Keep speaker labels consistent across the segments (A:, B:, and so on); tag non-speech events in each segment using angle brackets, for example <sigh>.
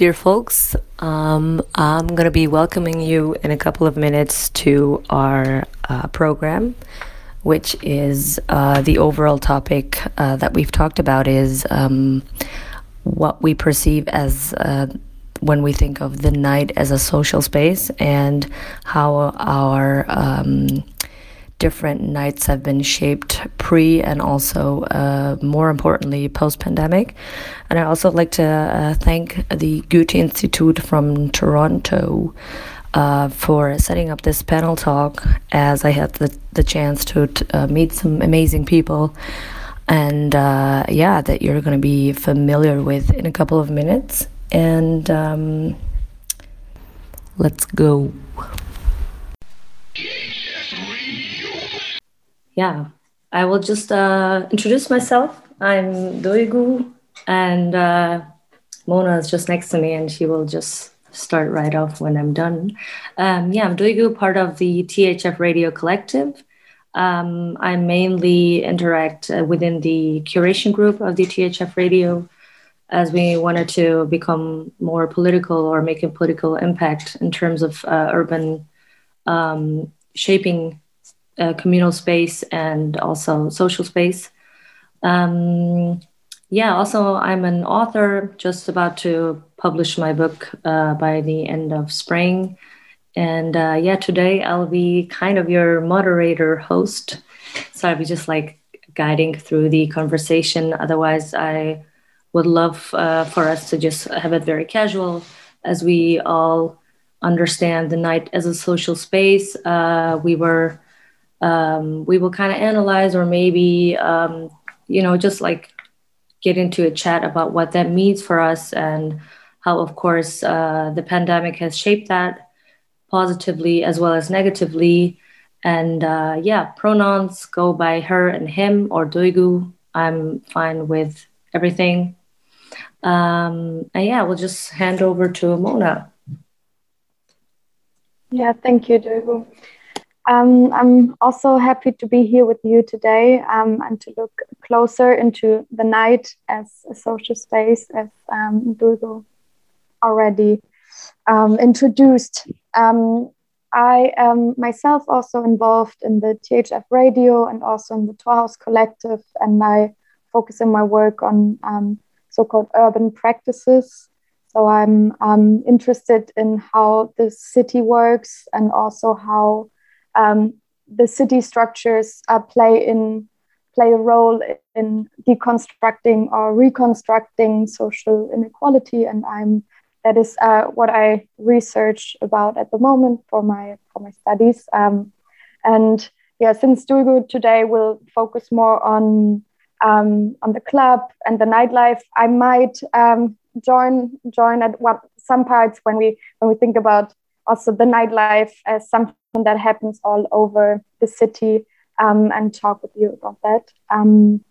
A: Dear folks, um, I'm going to be welcoming you in a couple of minutes to our uh, program, which is uh, the overall topic uh, that we've talked about is um, what we perceive as uh, when we think of the night as a social space and how our um, different nights have been shaped pre and also, uh, more importantly, post pandemic. And I also like to uh, thank the Goethe Institute from Toronto. Uh, for setting up this panel talk, as I had the, the chance to uh, meet some amazing people, and uh, yeah, that you're going to be familiar with in a couple of minutes. And um, let's go. Yeah, I will just uh, introduce myself. I'm Duygu, and uh, Mona is just next to me, and she will just start right off when I'm done. Um, yeah, I'm Duygu, part of the THF Radio Collective. Um, I mainly interact uh, within the curation group of the THF Radio as we wanted to become more political or make a political impact in terms of uh, urban um, shaping uh, communal space and also social space. Um, yeah, also, I'm an author, just about to publish my book uh, by the end of spring. And uh, yeah, today I'll be kind of your moderator host. So I'll be just like guiding through the conversation. Otherwise, I would love uh, for us to just have it very casual as we all understand the night as a social space. Uh, we were um, we will kind of analyze or maybe um, you know just like get into a chat about what that means for us and how of course uh, the pandemic has shaped that positively as well as negatively. And uh, yeah pronouns go by her and him or doigu. I'm fine with everything. Um, and yeah we'll just hand over to mona.
B: Yeah thank you doigu um, I'm also happy to be here with you today um, and to look closer into the night as a social space, as um, already um, introduced. Um, I am myself also involved in the THF radio and also in the Torhaus Collective, and I focus in my work on um, so called urban practices. So I'm interested in how the city works and also how um, the city structures uh, play in play a role in deconstructing or reconstructing social inequality, and I'm that is uh, what I research about at the moment for my for my studies. Um, and yeah, since Dulgu today will focus more on um, on the club and the nightlife, I might um, join join at what some parts when we when we think about also the nightlife as something that happens all over the city um, and talk with you about that. Um,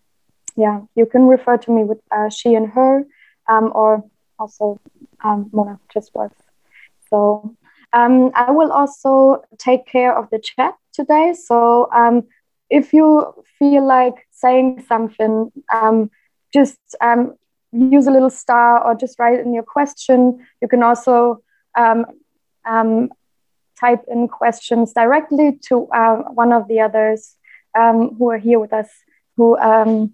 B: yeah, you can refer to me with uh, she and her, um, or also um, Mona just works. So um, I will also take care of the chat today. So um, if you feel like saying something, just use a little star or just write in your question. You can also um, um, type in questions directly to uh, one of the others um, who are here with us, who um,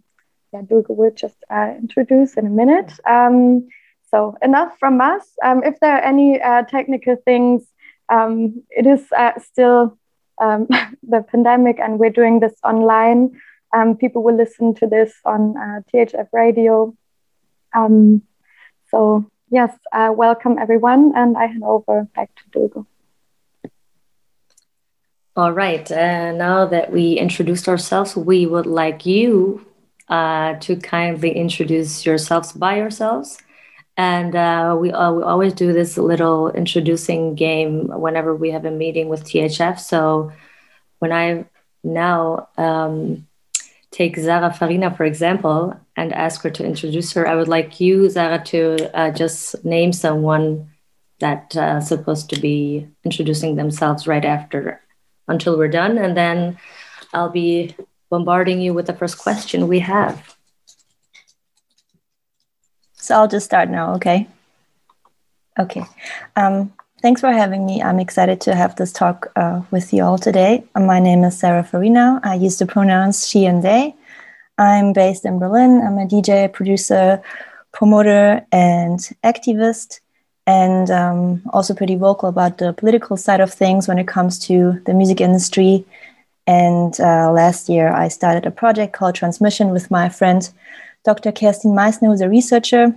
B: yeah, will just uh, introduce in a minute. Um, so enough from us. Um, if there are any uh, technical things, um, it is uh, still um, <laughs> the pandemic and we're doing this online. people will listen to this on uh, THF radio. so yes, uh, welcome everyone and I hand over back to Dulga.
A: All right. Uh, now that we introduced ourselves, we would like you uh, to kindly introduce yourselves by yourselves. And uh, we, uh, we always do this little introducing game whenever we have a meeting with THF. So when I now um, take Sarah Farina, for example, and ask her to introduce her, I would like you, Zara, to uh, just name someone that's uh, supposed to be introducing themselves right after until we're done. And then I'll be bombarding you with the first question we have.
C: So I'll just start now, okay? Okay. Um, thanks for having me. I'm excited to have this talk uh, with you all today. My name is Sarah Farina. I use the pronouns she and they. I'm based in Berlin. I'm a DJ, producer, promoter, and activist, and um, also pretty vocal about the political side of things when it comes to the music industry. And uh, last year, I started a project called Transmission with my friend Dr. Kerstin Meissner, who's a researcher,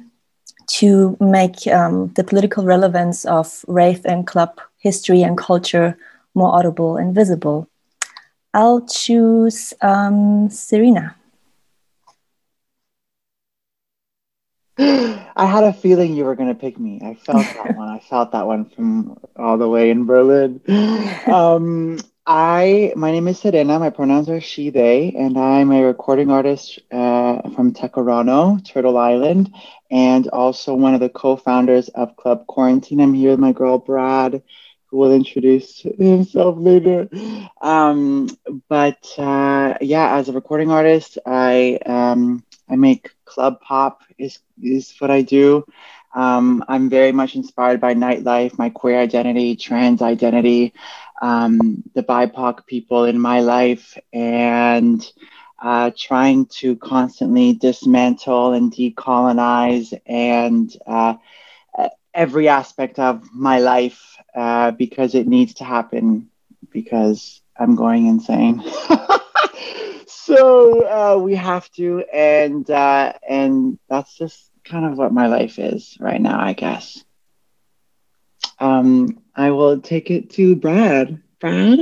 C: to make um, the political relevance of rave and club history and culture more audible and visible. I'll choose um, Serena. <gasps>
D: I had a feeling you were going to pick me. I felt that <laughs> one. I felt that one from all the way in Berlin. <laughs> Um, I my name is Serena. My pronouns are she they, and I'm a recording artist uh, from Tkaronto, Turtle Island, and also one of the co-founders of Club Quarantine. I'm here with my girl Brad, who will introduce himself later. Um, but uh, yeah, as a recording artist, I um, I make club pop is is what I do. Um, I'm very much inspired by nightlife, my queer identity, trans identity, um, the BIPOC people in my life, and uh, trying to constantly dismantle and decolonize and uh, every aspect of my life uh, because it needs to happen because I'm going insane. <laughs> so uh, we have to, and uh, and that's just kind of what my life is right now, I guess. Um, I will take it to Brad. Brad.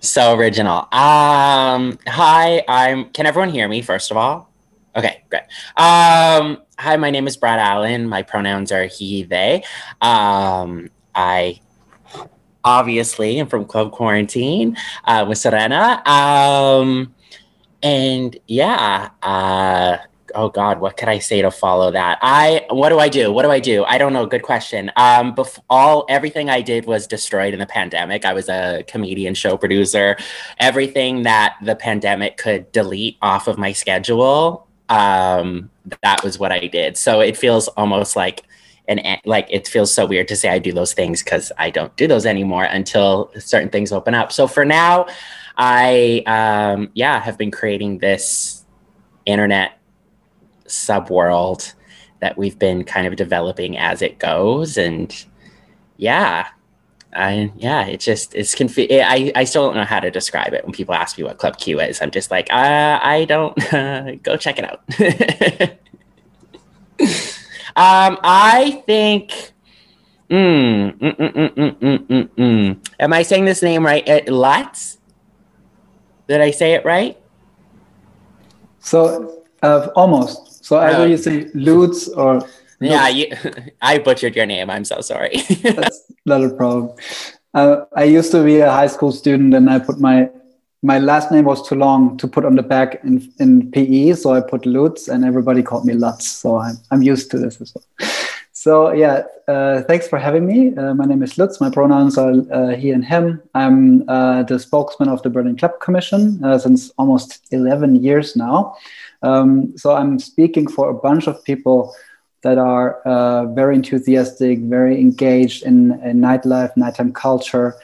E: so original. Um, hi, I'm. Can everyone hear me? First of all, okay, great. Um, hi, my name is Brad Allen. My pronouns are he, they. Um, I obviously am from Club Quarantine uh, with Serena. Um, and yeah, uh, oh God, what could I say to follow that? I what do I do? What do I do? I don't know. Good question. Um, bef- all everything I did was destroyed in the pandemic. I was a comedian, show producer. Everything that the pandemic could delete off of my schedule, um, that was what I did. So it feels almost like and like it feels so weird to say I do those things because I don't do those anymore until certain things open up. So for now, I um, yeah have been creating this internet subworld that we've been kind of developing as it goes, and yeah, I yeah, it just it's confu- I I still don't know how to describe it when people ask me what Club Q is. I'm just like uh, I don't uh, <laughs> go check it out. <laughs> Um, I think. Mm, mm, mm, mm, Am I saying this name right? Uh, Lutz? Did I say it right?
F: So uh, almost. So either you say Lutz or.
E: Yeah, you, <laughs> I butchered your name. I'm so sorry. <laughs>
F: That's not a problem. Uh, I used to be a high school student, and I put my my last name was too long to put on the back in, in PE, so I put Lutz, and everybody called me Lutz. So I'm, I'm used to this as well. <laughs> So yeah, uh, thanks for having me. Uh, my name is Lutz. My pronouns are uh, he and him. I'm uh, the spokesman of the Berlin Club Commission uh, since almost 11 years now. Um, so I'm speaking for a bunch of people that are uh, very enthusiastic, very engaged in, in nightlife, nighttime culture,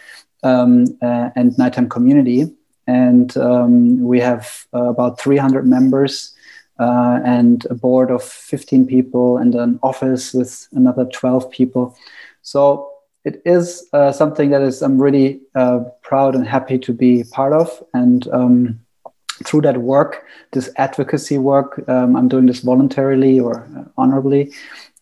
F: um, and nighttime community and um, we have uh, about 300 members uh, and a board of 15 people and an office with another 12 people. So it is uh, something that is I'm really uh, proud and happy to be part of. And um, through that work, this advocacy work, um, I'm doing this voluntarily or uh, honorably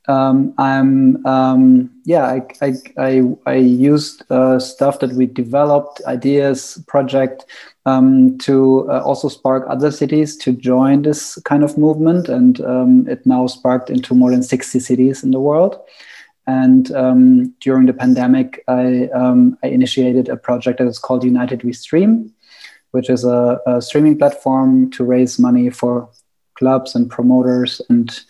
F: um, I'm um, yeah I I, I, I used uh, stuff that we developed ideas project um, to uh, also spark other cities to join this kind of movement. And um, it now sparked into more than 60 cities in the world. And um, during the pandemic I, um, I initiated a project that is called United We Stream which is a, a streaming platform to raise money for clubs and promoters and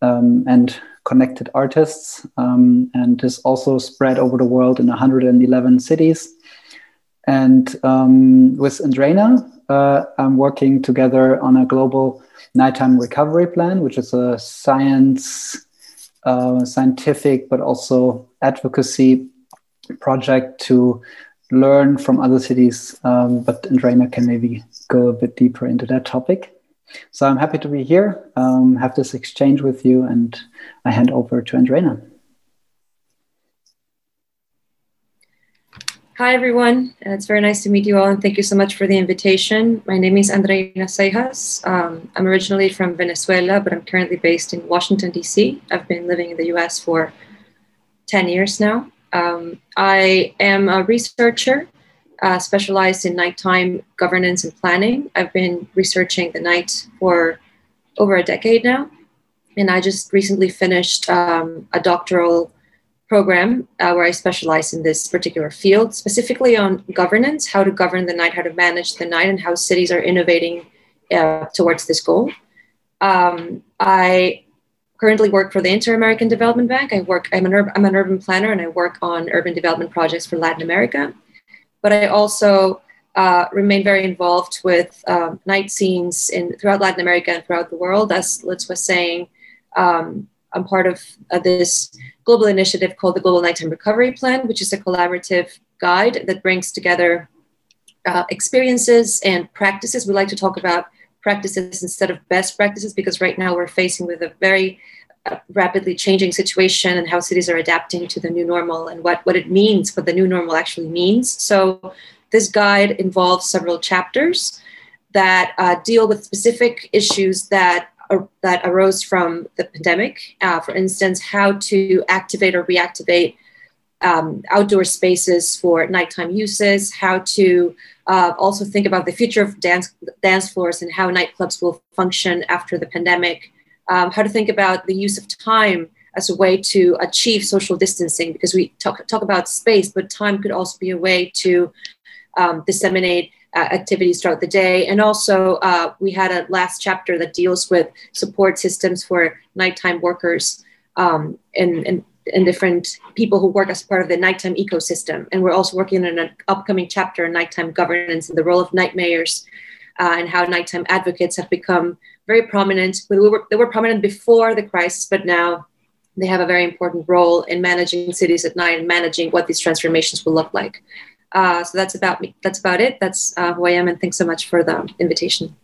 F: and connected artists, um, and is also spread over the world in 111 cities. And um, with Andreina, uh, I'm working together on a global nighttime recovery plan, which is a science uh, scientific but also advocacy project to learn from other cities. Um, but Andreina can maybe go a bit deeper into that topic. So I'm happy to be here, um, have this exchange with you, and I hand over to Andreina.
G: Hi, everyone. It's very nice to meet you all, and thank you so much for the invitation. My name is Andreina Seijas. Um, I'm originally from Venezuela, but I'm currently based in Washington, D.C. I've been living in the U.S. for 10 years now. Um, I am a researcher uh, specialized in nighttime governance and planning. I've been researching the night for over a decade now, and I just recently finished um, a doctoral program uh, where I specialize in this particular field, specifically on governance, how to govern the night, how to manage the night, and how cities are innovating uh, towards this goal. Um, I currently work for the Inter-American Development Bank. I work. I'm an, I'm an urban planner, and I work on urban development projects for Latin America. But I also uh, remain very involved with um, night scenes in throughout Latin America and throughout the world. As Lutz was saying, um, I'm part of uh, this global initiative called the Global Nighttime Recovery Plan, which is a collaborative guide that brings together uh, experiences and practices. We like to talk about practices instead of best practices because right now we're facing with a very uh, rapidly changing situation and how cities are adapting to the new normal and what, what it means, what the new normal actually means. So this guide involves several chapters that uh, deal with specific issues that that arose from the pandemic. Uh, for instance, how to activate or reactivate um, outdoor spaces for nighttime uses, how to uh, also think about the future of dance, dance floors and how nightclubs will function after the pandemic, um, how to think about the use of time as a way to achieve social distancing, because we talk, talk about space, but time could also be a way to um, disseminate activities throughout the day. And also, uh, we had a last chapter that deals with support systems for nighttime workers um, and, and, and different people who work as part of the nighttime ecosystem. And we're also working on an upcoming chapter on nighttime governance and the role of night mayors uh, and how nighttime advocates have become very prominent. We were, they were prominent before the crisis, but now they have a very important role in managing cities at night and managing what these transformations will look like. Uh, so that's about me. That's about it. That's uh, who I am. And thanks so much for the invitation.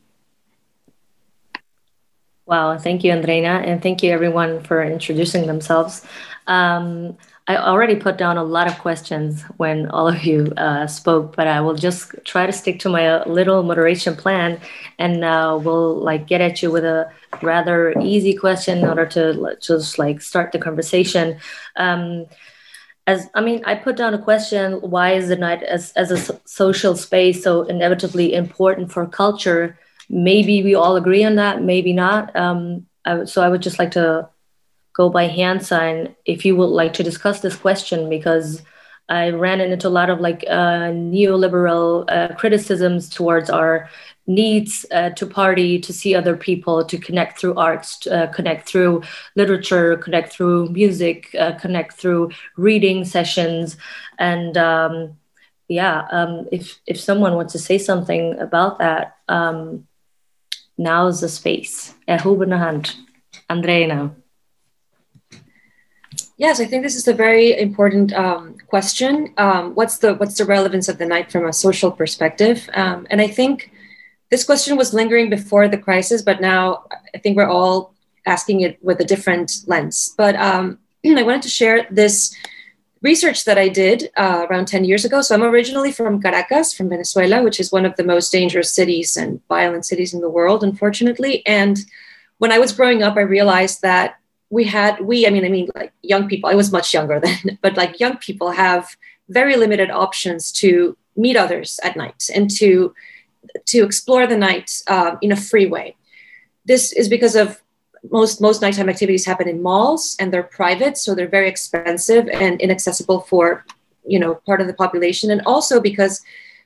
A: Wow, thank you, Andreina, and thank you everyone for introducing themselves. Um, I already put down a lot of questions when all of you uh, spoke, but I will just try to stick to my little moderation plan, and uh, we'll like get at you with a rather easy question in order to just like start the conversation. Um, as I mean, I put down a question: Why is the night as as a social space so inevitably important for culture? Maybe we all agree on that, maybe not. Um, I, so I would just like to go by hand sign if you would like to discuss this question because I ran into a lot of like uh, neoliberal uh, criticisms towards our needs uh, to party, to see other people, to connect through arts, uh, connect through literature, connect through music, uh, connect through reading sessions. And um, yeah, um, if, if someone wants to say something about that, um, now's the space. hand. Andreina.
G: Yes, I think this is a very important um, question. Um, what's the what's the relevance of the night from a social perspective? Um, and I think this question was lingering before the crisis, but now I think we're all asking it with a different lens. But um, <clears throat> I wanted to share this research that I did uh, around 10 years ago. So I'm originally from Caracas, from Venezuela, which is one of the most dangerous cities and violent cities in the world, unfortunately. And when I was growing up, I realized that we had, we, I mean, I mean, like young people, I was much younger <laughs> then, but like young people have very limited options to meet others at night and to to explore the night uh, in a free way. This is because of most most nighttime activities happen in malls and they're private, so they're very expensive and inaccessible for you know part of the population, and also because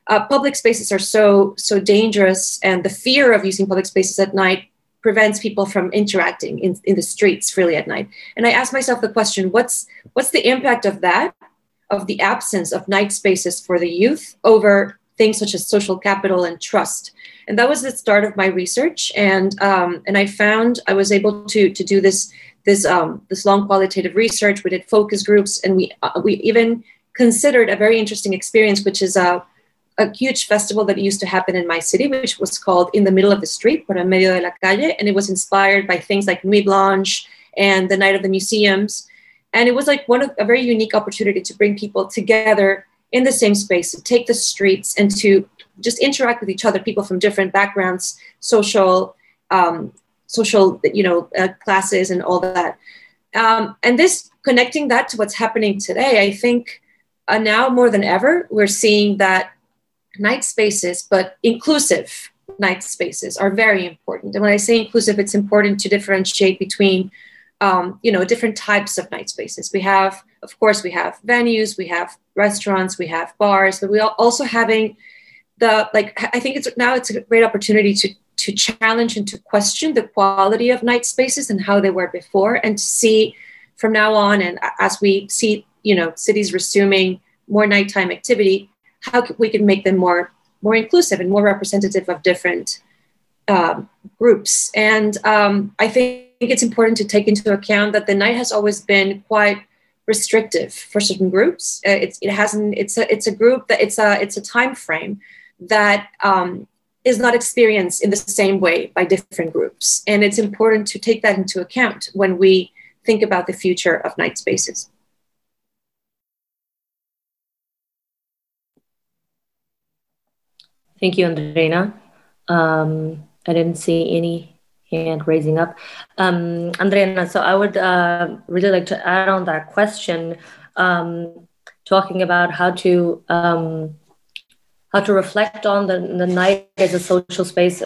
G: uh, public spaces are so so dangerous, and the fear of using public spaces at night prevents people from interacting in, in the streets freely at night. And I ask myself the question: what's what's the impact of that, of the absence of night spaces for the youth over things such as social capital and trust. And that was the start of my research. And um, and I found I was able to to do this this um, this long qualitative research. We did focus groups, and we uh, we even considered a very interesting experience, which is a a huge festival that used to happen in my city, which was called In the Middle of the Street, por en medio de la calle, and it was inspired by things like Nuit Blanche and the Night of the Museums, and it was like one of a very unique opportunity to bring people together in the same space, to take the streets and to just interact with each other, people from different backgrounds, social, um, social, you know, uh, classes and all that. Um, and this connecting that to what's happening today, I think uh, now more than ever, we're seeing that night spaces, but inclusive night spaces are very important. And when I say inclusive, it's important to differentiate between, um, you know, different types of night spaces. We have, of course, we have venues, we have restaurants, we have bars, but we are also having the like. I think it's now it's a great opportunity to to challenge and to question the quality of night spaces and how they were before, and to see from now on, and as we see, you know, cities resuming more nighttime activity, how we can make them more more inclusive and more representative of different um, groups. And um, I think it's important to take into account that the night has always been quite restrictive for certain groups. Uh, it's, it hasn't. It's a it's a group that it's a it's a time frame that um, is not experienced in the same way by different groups, and it's important to take that into account when we think about the future of night spaces.
A: Thank you, Andreina. Um, I didn't see any hand raising up. Um, Andreina, so I would uh, really like to add on that question, um, talking about how to um, how to reflect on the, the night as a social space,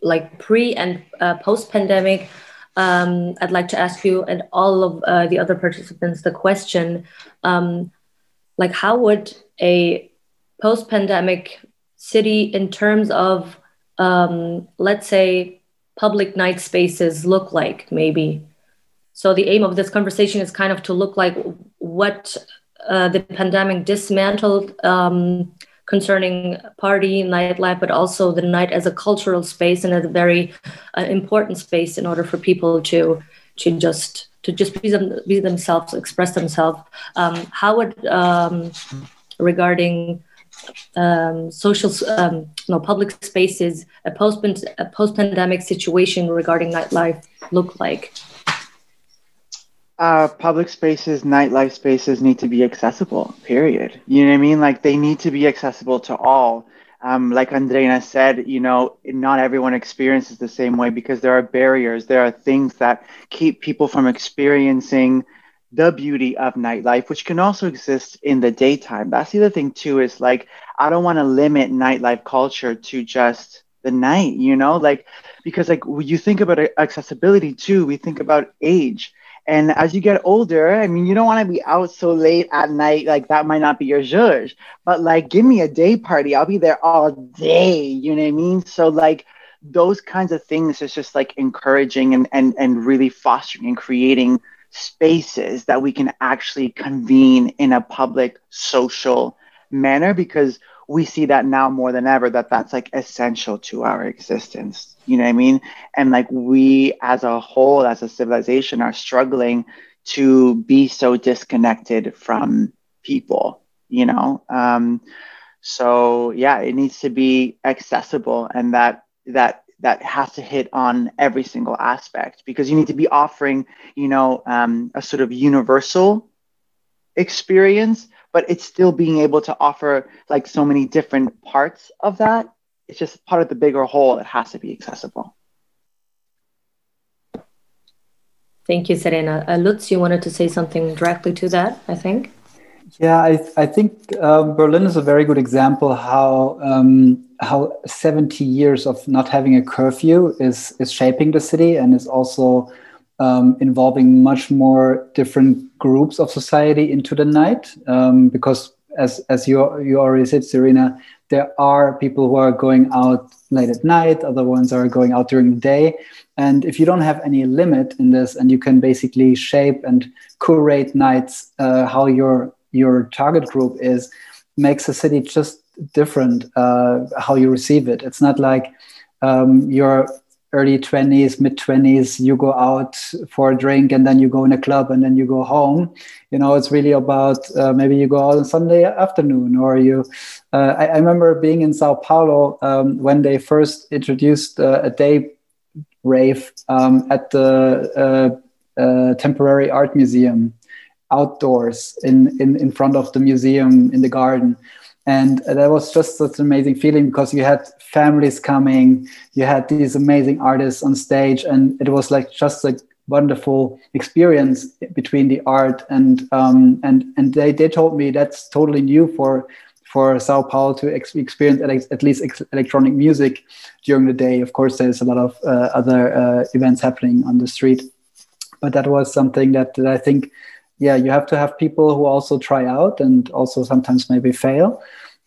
A: like pre and uh, post pandemic. Um, I'd like to ask you and all of uh, the other participants the question, um, like how would a post pandemic city in terms of, um, let's say, public night spaces look like, maybe? So the aim of this conversation is kind of to look like what uh, the pandemic dismantled um, concerning party nightlife, but also the night as a cultural space and as a very uh, important space in order for people to to just to just be, them, be themselves, express themselves. Um, how would um, regarding um, social, um, no, public spaces, a post post pandemic situation regarding nightlife look like?
D: Uh, public spaces, nightlife spaces need to be accessible. Period. You know what I mean? Like they need to be accessible to all. Um, like Andreina said, you know, not everyone experiences the same way because there are barriers. There are things that keep people from experiencing the beauty of nightlife, which can also exist in the daytime. That's the other thing too, is like I don't want to limit nightlife culture to just the night, you know, like because like when you think about uh, accessibility too, we think about age. And as you get older, I mean, you don't want to be out so late at night. Like that might not be your judge, but like, give me a day party. I'll be there all day. You know what I mean? So like those kinds of things is just like encouraging and, and, and really fostering and creating spaces that we can actually convene in a public social manner because we see that now more than ever that that's like essential to our existence. You know what i mean? And like we as a whole as a civilization are struggling to be so disconnected from people you know? Um so yeah it needs to be accessible and that that that has to hit on every single aspect because you need to be offering, you know, um, a sort of universal experience, but it's still being able to offer like so many different parts of that. It's just part of the bigger whole. It has to be accessible.
A: Thank you, Serena. Uh, Lutz, you wanted to say something directly to that, I think.
F: Yeah, I, I think uh, Berlin is a very good example how um, how 70 years of not having a curfew is is shaping the city and is also um, involving much more different groups of society into the night. Um, because as as you you already said Serena there are people who are going out late at night other ones are going out during the day. And if you don't have any limit in this and you can basically shape and curate nights uh, how your your target group is makes a city just different uh, how you receive it. It's not like um, you're early 20s mid 20s you go out for a drink and then you go in a club and then you go home you know it's really about uh, maybe you go out on sunday afternoon or you uh, I, I, remember being in sao paulo um, when they first introduced uh, a day rave um, at the uh, uh, temporary art museum outdoors in, in in front of the museum in the garden and that was just such an amazing feeling because you had families coming you had these amazing artists on stage and it was like just a wonderful experience between the art and um, and and they, they told me that's totally new for for Sao Paulo to ex- experience at least ex- electronic music during the day. Of course, there's a lot of uh, other uh, events happening on the street, but that was something that, that I think yeah, you have to have people who also try out and also sometimes maybe fail.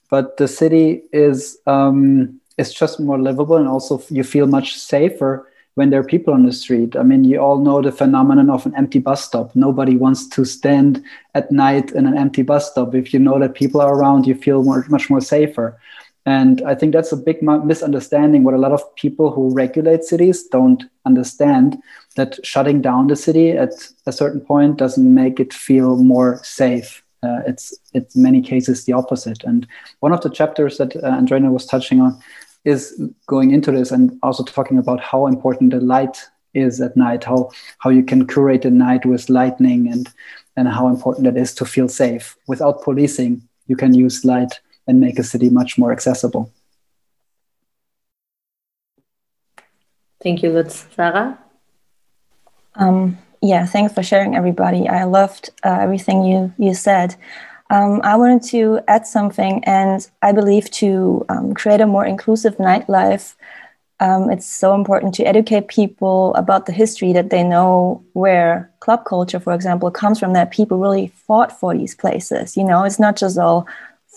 F: But the city is um, is just more livable, and also you feel much safer when there are people on the street. I mean, you all know the phenomenon of an empty bus stop. Nobody wants to stand at night in an empty bus stop. If you know that people are around, you feel more, much more safer. And I think that's a big misunderstanding. What a lot of people who regulate cities don't understand that shutting down the city at a certain point doesn't make it feel more safe. Uh, it's it's in many cases the opposite. And one of the chapters that uh, was touching on is going into this and also talking about how important the light is at night, how how you can curate the night with lightning and and how important it is to feel safe. Without policing, you can use light and make a city much more accessible.
A: Thank you, Lutz. Sarah?
C: Um, yeah, thanks for sharing, everybody. I loved uh, everything you you said. Um, I wanted to add something, and I believe to um, create a more inclusive nightlife, um, it's so important to educate people about the history that they know where club culture, for example, comes from. That people really fought for these places. You know, it's not just all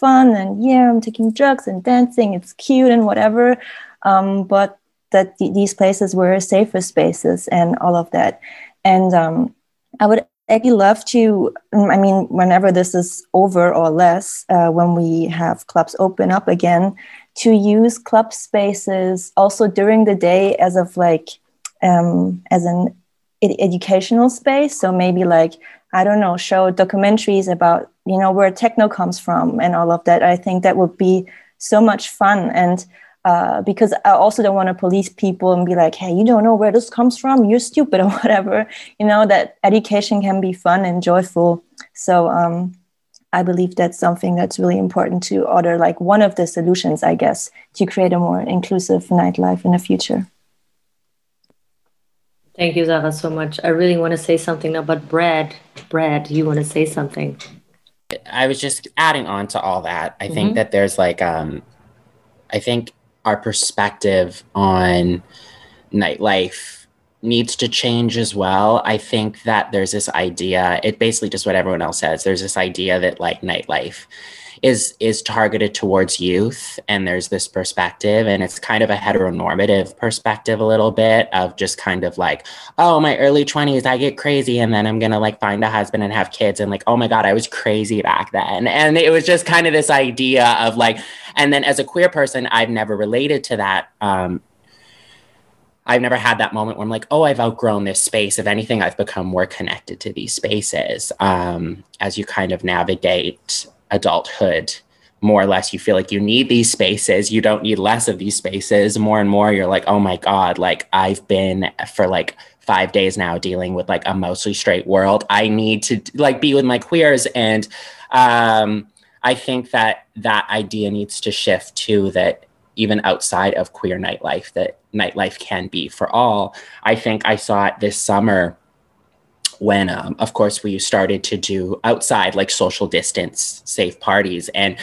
C: fun and yeah, I'm taking drugs and dancing. It's cute and whatever, um, but that th- these places were safer spaces and all of that. And um, I would actually love to, I mean, whenever this is over or less, uh, when we have clubs open up again, to use club spaces also during the day as of like, um, as an ed- educational space. So maybe like, I don't know, show documentaries about, you know, where techno comes from and all of that. I think that would be so much fun. And uh, because I also don't want to police people and be like, hey, you don't know where this comes from, you're stupid <laughs> or whatever. You know, that education can be fun and joyful. So um, I believe that's something that's really important to order, like one of the solutions, I guess, to create a more inclusive nightlife in the future.
A: Thank you, Sarah, so much. I really want to say something now, but Brad, Brad, you want to say something?
E: I was just adding on to all that. I mm-hmm. think that there's like, um, I think our perspective on nightlife needs to change as well. I think that there's this idea, it basically just what everyone else says. There's this idea that like nightlife is is targeted towards youth and there's this perspective and it's kind of a heteronormative perspective a little bit of just kind of like oh my early 20s i get crazy and then i'm gonna like find a husband and have kids and like oh my god i was crazy back then and it was just kind of this idea of like and then as a queer person i've never related to that um, I've never had that moment where I'm like, oh, I've outgrown this space. If anything, I've become more connected to these spaces um, as you kind of navigate adulthood. More or less you feel like you need these spaces. You don't need less of these spaces. More and more you're like oh my god like i've been for like five days now dealing with like a mostly straight world. I need to like be with my queers. And um i think that that idea needs to shift too that even outside of queer nightlife that nightlife can be for all. I think i saw it this summer when um, of course we started to do outside like social distance safe parties. And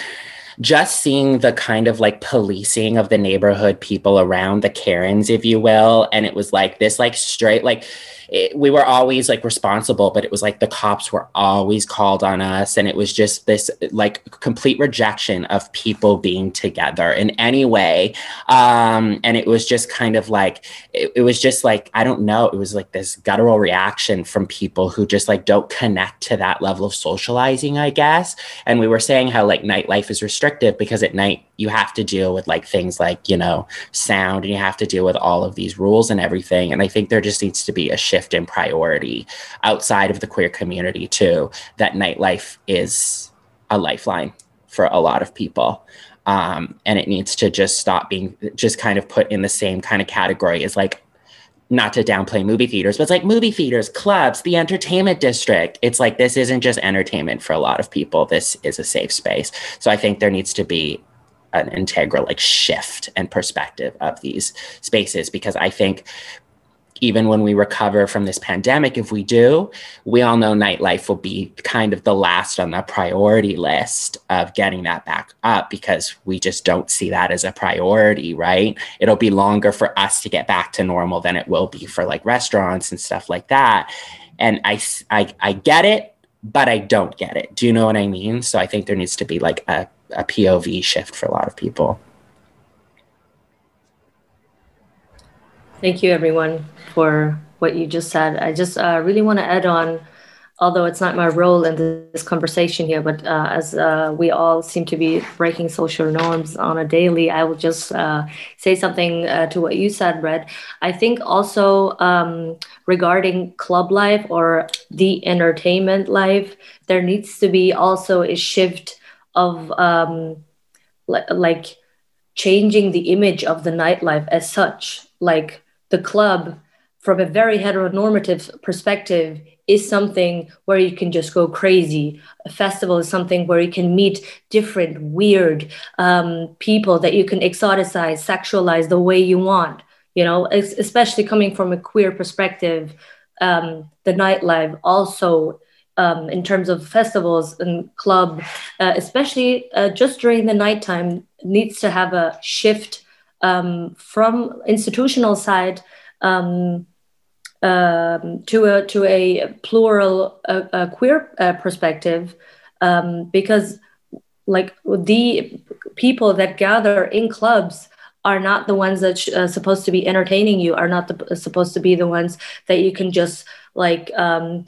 E: just seeing the kind of like policing of the neighborhood people around the karens if you will and it was like this like straight like it, we were always like responsible, but it was like the cops were always called on us. And it was just this like complete rejection of people being together in any way. Um, and it was just kind of like, it, it was just like, I don't know, it was like this guttural reaction from people who just like don't connect to that level of socializing, I guess. And we were saying how like nightlife is restrictive because at night you have to deal with like things like, you know, sound and you have to deal with all of these rules and everything. And I think there just needs to be a shift in priority outside of the queer community too, that nightlife is a lifeline for a lot of people. Um, and it needs to just stop being just kind of put in the same kind of category as like not to downplay movie theaters, but it's like movie theaters, clubs, the entertainment district. It's like this isn't just entertainment for a lot of people. This is a safe space. So I think there needs to be an integral like shift and perspective of these spaces because I think even when we recover from this pandemic, if we do, we all know nightlife will be kind of the last on the priority list of getting that back up because we just don't see that as a priority, right? It'll be longer for us to get back to normal than it will be for like restaurants and stuff like that. And I, I, I get it, but I don't get it. Do you know what I mean? So I think there needs to be like a, a POV shift for a lot of people.
A: Thank you, everyone, for what you just said. I just uh, really want to add on, although it's not my role in this conversation here, but uh, as uh, we all seem to be breaking social norms on a daily, I will just uh, say something uh, to what you said, Brett. I think also um, regarding club life or the entertainment life, there needs to be also a shift of um, like changing the image of the nightlife as such. Like the club from a very heteronormative perspective is something where you can just go crazy. A festival is something where you can meet different, weird um, people that you can exoticize, sexualize the way you want. You know, especially coming from a queer perspective, um, the nightlife also um, in terms of festivals and club, uh, especially uh, just during the nighttime, needs to have a shift um, from institutional side um, um, to a to a plural uh, queer uh, perspective um, because like the people that gather in clubs are not the ones that are uh, supposed to be entertaining you are not the, supposed to be the ones that you can just like um,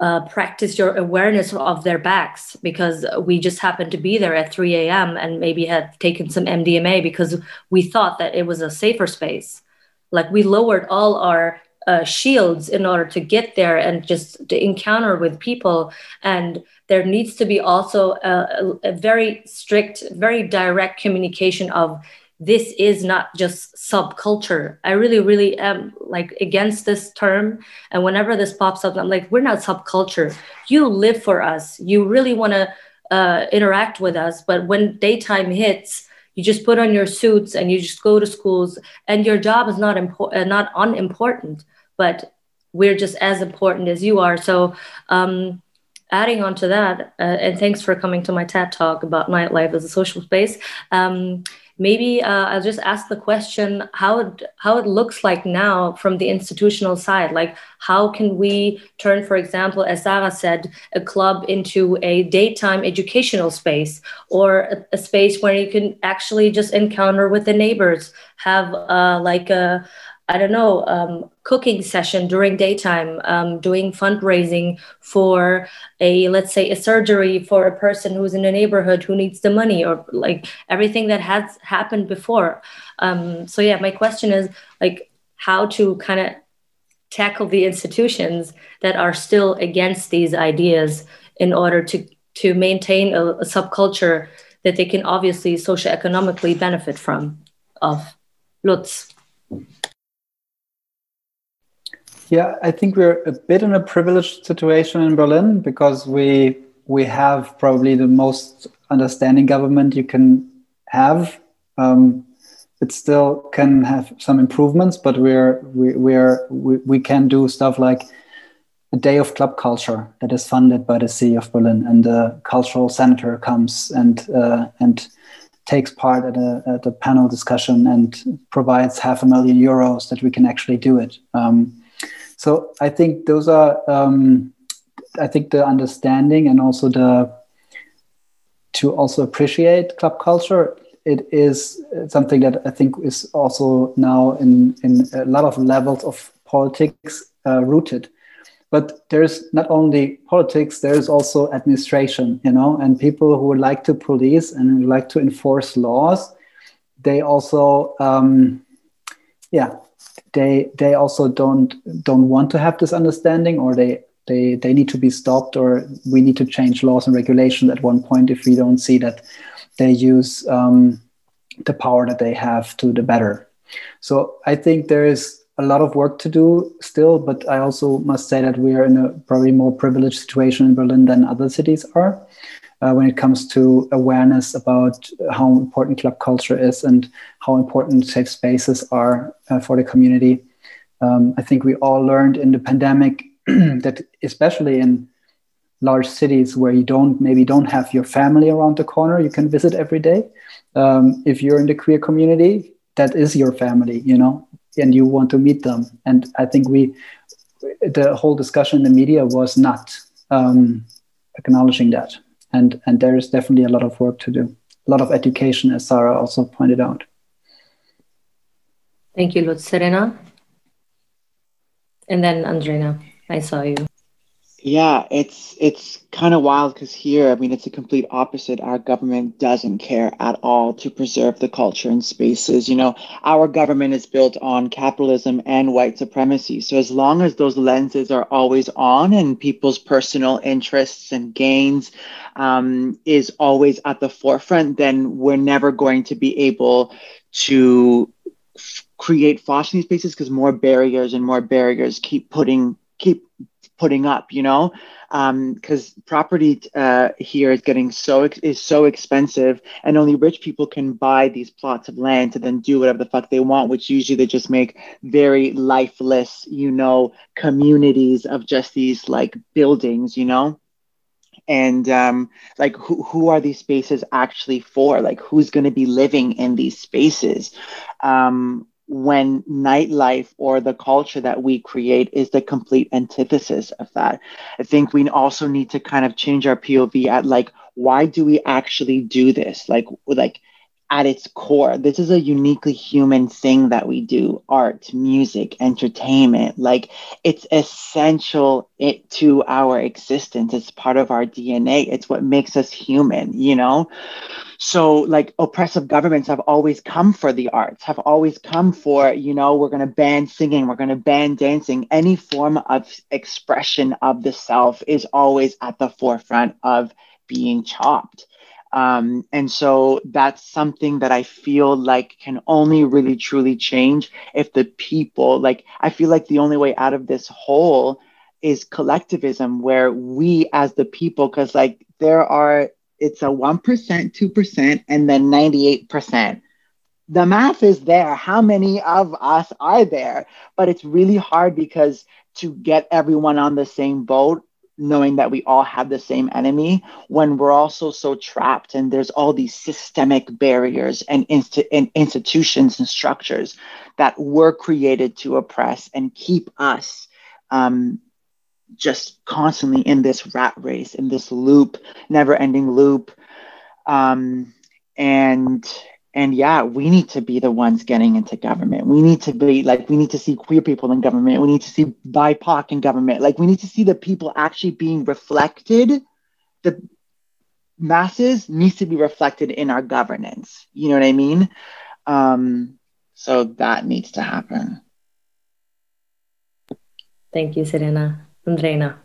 A: uh, practice your awareness of their backs because we just happened to be there at 3 a.m. and maybe had taken some MDMA because we thought that it was a safer space. Like we lowered all our uh, shields in order to get there and just to encounter with people. And there needs to be also a, a very strict, very direct communication of this is not just subculture. I really, really am like against this term. And whenever this pops up, I'm like, we're not subculture. You live for us. You really want to uh, interact with us. But when daytime hits, you just put on your suits and you just go to schools, and your job is not important, uh, not unimportant. But we're just as important as you are. So. Um, adding on to that, uh, and thanks for coming to my TED talk about nightlife as a social space. Um, maybe uh, I'll just ask the question how it how it looks like now from the institutional side. Like how can we turn, for example, as Sarah said, a club into a daytime educational space or a, a space where you can actually just encounter with the neighbors, have uh, like a I don't know, um, cooking session during daytime, um, doing fundraising for a, let's say, a surgery for a person who's in a neighborhood who needs the money, or like everything that has happened before. Um, so, yeah, my question is like how to kind of tackle the institutions that are still against these ideas in order to, to maintain a, a subculture that they can obviously socioeconomically benefit from. Of Lutz.
F: Yeah, I think we're a bit in a privileged situation in Berlin because we we have probably the most understanding government you can have. Um, it still can have some improvements, but we're we, we're we, we can do stuff like a day of club culture that is funded by the city of Berlin, and the cultural senator comes and uh, and takes part at a, at a panel discussion and provides half a million euros that we can actually do it. Um, so I think those are, um, I think the understanding and also the to also appreciate club culture. It is something that I think is also now in in a lot of levels of politics uh, rooted. But there's not only politics, there's also administration, you know, and people who like to police and like to enforce laws, they also, um, yeah, they they also don't don't want to have this understanding or they they they need to be stopped or we need to change laws and regulations at one point if we don't see that they use um, the power that they have to the better. So i think there is a lot of work to do still but i also must say that we are in a probably more privileged situation in berlin than other cities are uh, when it comes to awareness about how important club culture is and how important safe spaces are uh, for the community. Um, I think we all learned in the pandemic <clears throat> that, especially in large cities where you don't maybe don't have your family around the corner you can visit every day. Um, if you're in the queer community, that is your family, you know, and you want to meet them. And I think we, the whole discussion in the media was not um, acknowledging that and and there is definitely a lot of work to do. A lot of education as sarah also pointed out.
A: Thank you lutz. Serena? And then Andreina. I saw you
D: yeah, it's it's kind of wild because here, I mean, it's a complete opposite. Our government doesn't care at all to preserve the culture and spaces. You know, our government is built on capitalism and white supremacy. So as long as those lenses are always on and people's personal interests and gains um, is always at the forefront, then we're never going to be able to create fostering spaces because more barriers and more barriers keep putting putting up, you know, because um, property uh, here is getting so is so expensive, and only rich people can buy these plots of land to then do whatever the fuck they want, which usually they just make very lifeless, you know, communities of just these like buildings, you know? And um, like who, who are these spaces actually for? Like who's going to be living in these spaces? Um, when nightlife or the culture that we create is the complete antithesis of that. I think we also need to kind of change our POV at like, why do we actually do this? Like, like at its core, this is a uniquely human thing that we do art, music, entertainment. Like, it's essential it, to our existence. It's part of our DNA. It's what makes us human, you know? So, like, oppressive governments have always come for the arts, have always come for, you know, we're going to ban singing, we're going to ban dancing. Any form of expression of the self is always at the forefront of being chopped um, and so that's something that I feel like can only really truly change if the people, like, I feel like the only way out of this hole is collectivism, where we as the people, because like there are, it's a 1%, 2%, and then 98%. The math is there. How many of us are there? But it's really hard because to get everyone on the same boat knowing that we all have the same enemy when we're also so trapped and there's all these systemic barriers and, inst- and institutions and structures that were created to oppress and keep us um, just constantly in this rat race in this loop never ending loop. Um, and and yeah, we need to be the ones getting into government. We need to be like, we need to see queer people in government. We need to see BIPOC in government. Like, we need to see the people actually being reflected. The masses needs to be reflected in our governance. You know what I mean? Um, so that needs to happen.
A: Thank you, Serena. Andreina.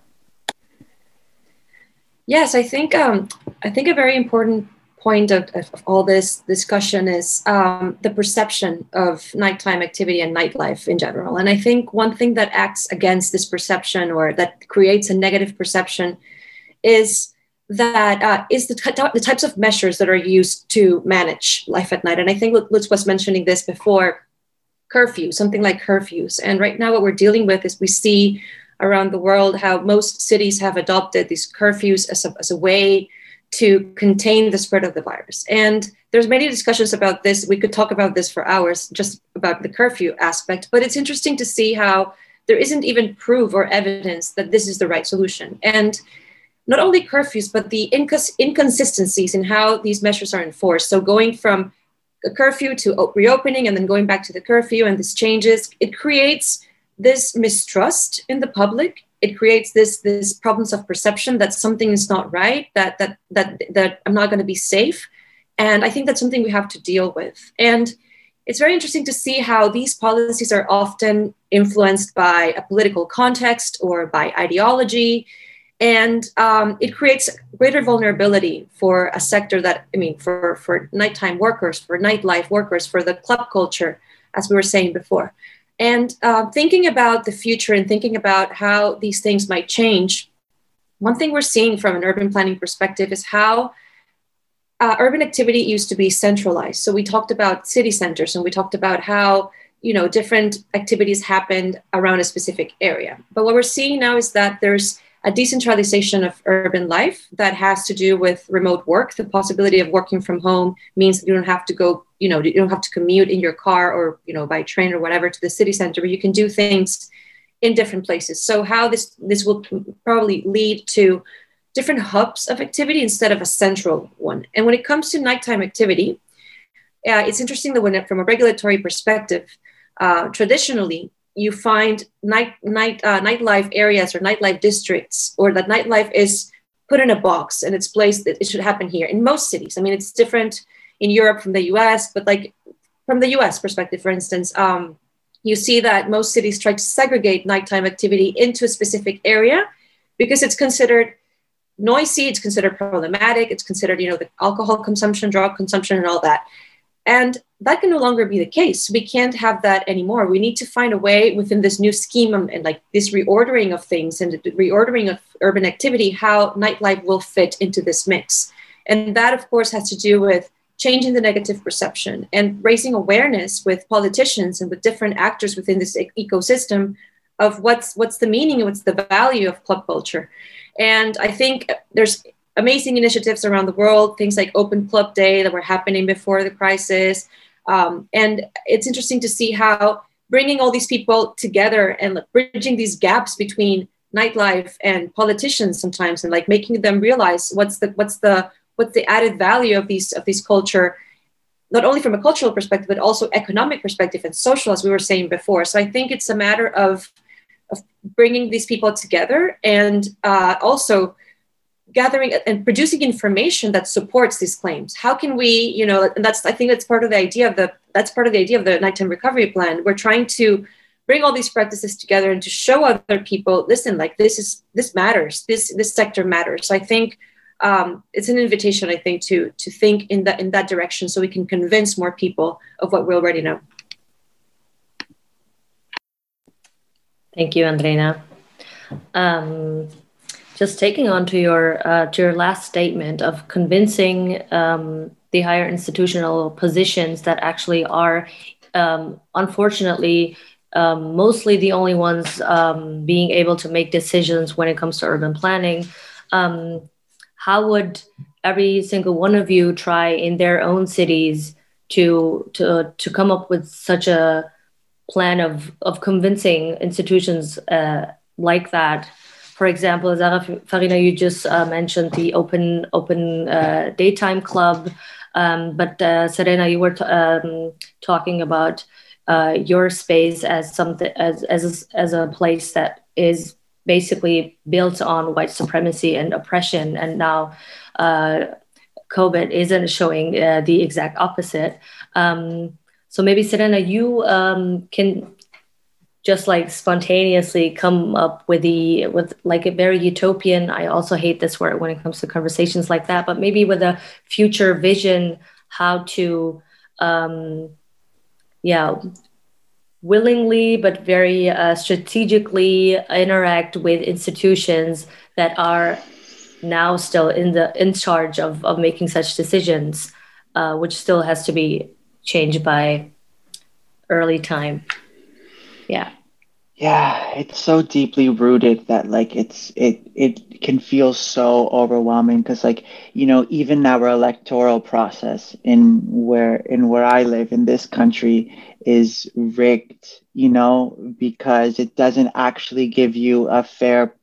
G: Yes, I think um, I think a very important point of, of, all this discussion is um, the perception of nighttime activity and nightlife in general. And I think one thing that acts against this perception or that creates a negative perception is that uh, is the, t- the types of measures that are used to manage life at night. And I think Lutz was mentioning this before curfew, something like curfews. And right now, what we're dealing with is we see around the world how most cities have adopted these curfews as a, as a way to contain the spread of the virus. And there's many discussions about this. We could talk about this for hours, just about the curfew aspect. But it's interesting to see how there isn't even proof or evidence that this is the right solution. And not only curfews, but the incons- inconsistencies in how these measures are enforced. So going from a curfew to reopening and then going back to the curfew and this changes, it creates this mistrust in the public. It creates this this problems of perception that something is not right, that that that that I'm not going to be safe. And I think that's something we have to deal with. And it's very interesting to see how these policies are often influenced by a political context or by ideology. And um, it creates greater vulnerability for a sector that, I mean, for, for nighttime workers, for nightlife workers, for the club culture, as we were saying before. And uh, thinking about the future and thinking about how these things might change, one thing we're seeing from an urban planning perspective is how uh, urban activity used to be centralized. So we talked about city centers and we talked about how you know different activities happened around a specific area. But what we're seeing now is that there's a decentralization of urban life that has to do with remote work. The possibility of working from home means that you don't have to go, you know, you don't have to commute in your car or you know by train or whatever to the city center, but you can do things in different places. So how this this will probably lead to different hubs of activity instead of a central one. And when it comes to nighttime activity, uh, it's interesting that when it, from a regulatory perspective, uh, traditionally you find night night uh, nightlife areas or nightlife districts, or that nightlife is put in a box and it's placed that it should happen here in most cities. I mean, it's different in Europe from the U.S., but like from the U.S. perspective, for instance, um, you see that most cities try to segregate nighttime activity into a specific area because it's considered noisy, it's considered problematic, it's considered, you know, the alcohol consumption, drug consumption, and all that. And that can no longer be the case. We can't have that anymore. We need to find a way within this new scheme and like this reordering of things and the reordering of urban activity, how nightlife will fit into this mix. And that, of course, has to do with changing the negative perception and raising awareness with politicians and with different actors within this ecosystem of what's what's the meaning and what's the value of club culture and I think there's amazing initiatives around the world, things like Open Club Day that were happening before the crisis. Um, and it's interesting to see how bringing all these people together and bridging these gaps between nightlife and politicians sometimes and like making them realize what's the what's the what's the added value of these of these culture not only from a cultural perspective but also economic perspective and social as we were saying before so i think it's a matter of of bringing these people together and uh, also gathering and producing information that supports these claims. How can we you know and that's i think that's part of the idea of the that's part of the idea of the nighttime recovery plan. We're trying to bring all these practices together and to show other people listen like this is this matters. This this sector matters. So i think um, it's an invitation i think to to think in that in that direction so we can convince more people of what we already know.
A: Thank you, Andreina. Um, just taking on to your uh, to your last statement of convincing um, the higher institutional positions that actually are um, unfortunately um, mostly the only ones um, being able to make decisions when it comes to urban planning. Um, how would every single one of you try in their own cities to to to come up with such a plan of of convincing institutions uh, like that. For example, Sarah Farina, you just uh, mentioned the open open uh, daytime club, um, but uh, Serena, you were um, talking about uh, your space as something as as as a place that is basically built on white supremacy and oppression, and now. Uh, COVID isn't showing the exact opposite. Um, so maybe Serena, you um, can just like spontaneously come up with the with like a very utopian. I also hate this word when it comes to conversations like that, but maybe with a future vision, how to, um, yeah, willingly but very uh, strategically interact with institutions that are now still in the in charge of of making such decisions, uh, which still has to be changed by early time. Yeah.
D: Yeah it's so deeply rooted that like it's it it can feel so overwhelming because like you know even our electoral process in where in where i live in this country is rigged you know because it doesn't actually give you a fair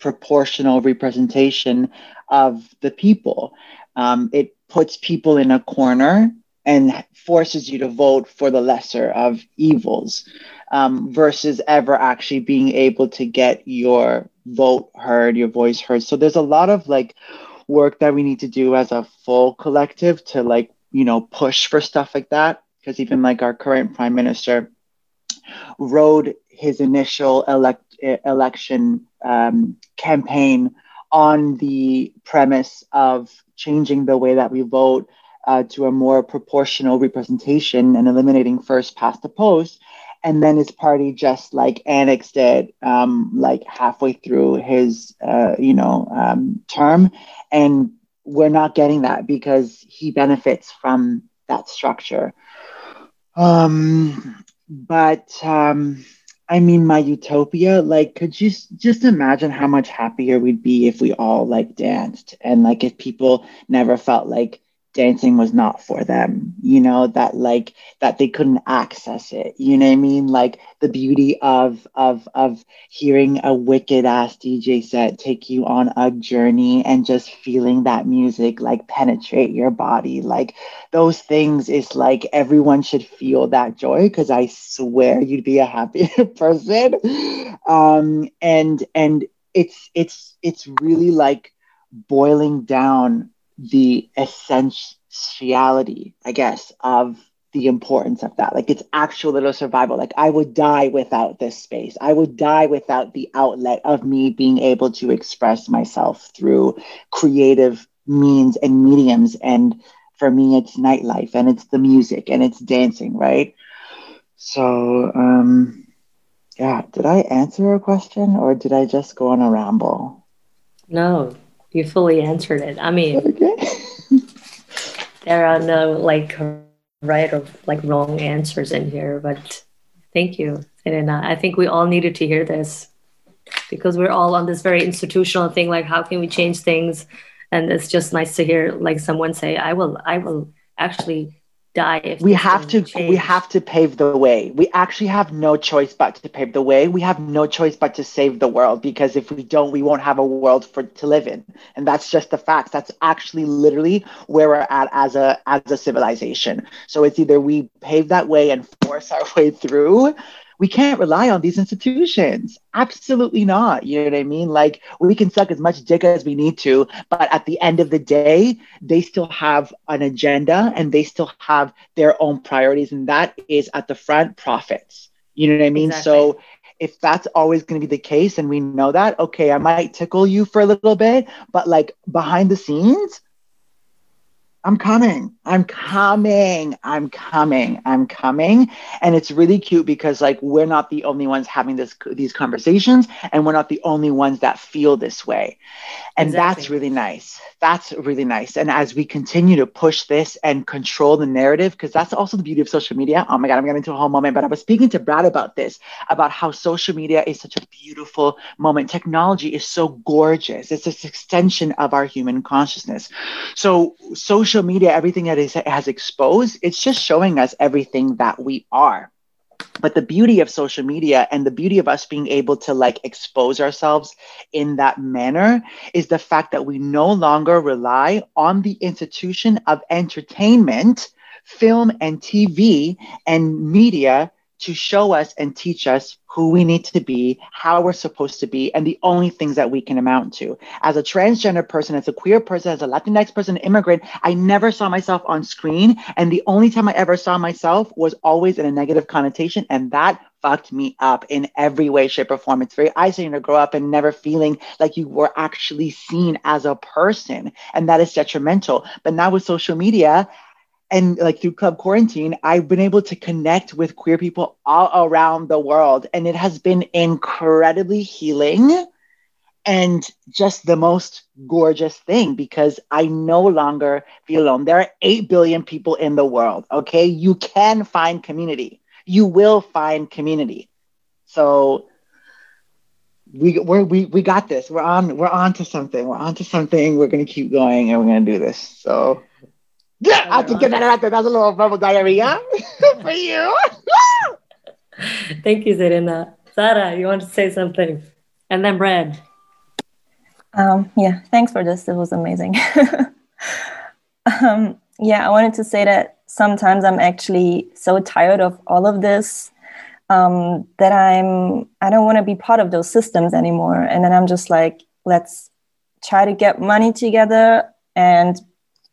D: proportional representation of the people. Um, it puts people in a corner and forces you to vote for the lesser of evils um, versus ever actually being able to get your vote heard, your voice heard. So there's a lot of like work that we need to do as a full collective to like, you know, push for stuff like that. Because even like our current prime minister rode his initial elect- election um, campaign on the premise of changing the way that we vote uh, to a more proportional representation and eliminating first past the post and then his party just like annexed it um, like halfway through his uh, you know um, term. And we're not getting that because he benefits from that structure. Um, but um, i mean my utopia like could you just imagine how much happier we'd be if we all like danced and like if people never felt like dancing was not for them you know that like that they couldn't access it you know what i mean? Like the beauty of of of hearing a wicked ass dj set take you on a journey and just feeling that music like penetrate your body like those things is like everyone should feel that joy because i swear you'd be a happier <laughs> person. Um and and it's it's it's really like boiling down the essentiality, I guess, of the importance of that. Like it's actual little survival. Like I would die without this space. I would die without the outlet of me being able to express myself through creative means and mediums. And for me, it's nightlife and it's the music and it's dancing, right? So, um, yeah, did I answer a question or did I just go on a ramble?
A: No, you fully answered it. I mean,
D: okay. <laughs>
A: there are no like right or like wrong answers in here, but thank you, Elena. I think we all needed to hear this because we're all on this very institutional thing. Like, how can we change things? And it's just nice to hear like someone say, "I will, I will actually die if
D: we have to change. we have to pave the way. We actually have no choice but to pave the way. We have no choice but to save the world because if we don't we won't have a world for to live in. And that's just the facts. That's actually literally where we're at as a as a civilization. So it's either we pave that way and force our <laughs> way through we can't rely on these institutions. Absolutely not. You know what I mean? Like we can suck as much dick as we need to, but at the end of the day, they still have an agenda and they still have their own priorities. And that is at the front profits. You know what I mean? Exactly. So if that's always going to be the case and we know that, okay, I might tickle you for a little bit, but like behind the scenes, I'm coming. I'm coming. I'm coming. I'm coming. And it's really cute because like we're not the only ones having this these conversations and we're not the only ones that feel this way. And exactly. that's really nice. That's really nice. And as we continue to push this and control the narrative because that's also the beauty of social media. Oh my god, I'm getting into a whole moment, but I was speaking to Brad about this about how social media is such a beautiful moment. Technology is so gorgeous. It's this extension of our human consciousness. So social social media, everything that it has exposed, it's just showing us everything that we are. But the beauty of social media and the beauty of us being able to like expose ourselves in that manner is the fact that we no longer rely on the institution of entertainment, film and TV and media to show us and teach us who we need to be, how we're supposed to be, and the only things that we can amount to. As a transgender person, as a queer person, as a Latinx person, immigrant, I never saw myself on screen. And the only time I ever saw myself was always in a negative connotation. And that fucked me up in every way, shape, or form. It's very isolating to grow up and never feeling like you were actually seen as a person. And that is detrimental. But now with social media, and like through club quarantine i've been able to connect with queer people all around the world and it has been incredibly healing and just the most gorgeous thing because i no longer feel alone there are 8 billion people in the world okay you can find community you will find community so we we're, we we got this. We're on we're on to something. We're on to something. We're gonna keep going and we're gonna do this. So yeah, I have to get that out there. That's a little verbal diarrhea <laughs> for you.
A: Thank you, Serena. Sara, you want to say something? And then Brad.
C: Um, yeah, thanks for this. It was amazing. <laughs> um, yeah, I wanted to say that sometimes I'm actually so tired of all of this um, that I'm I don't want to be part of those systems anymore. And then I'm just like, let's try to get money together and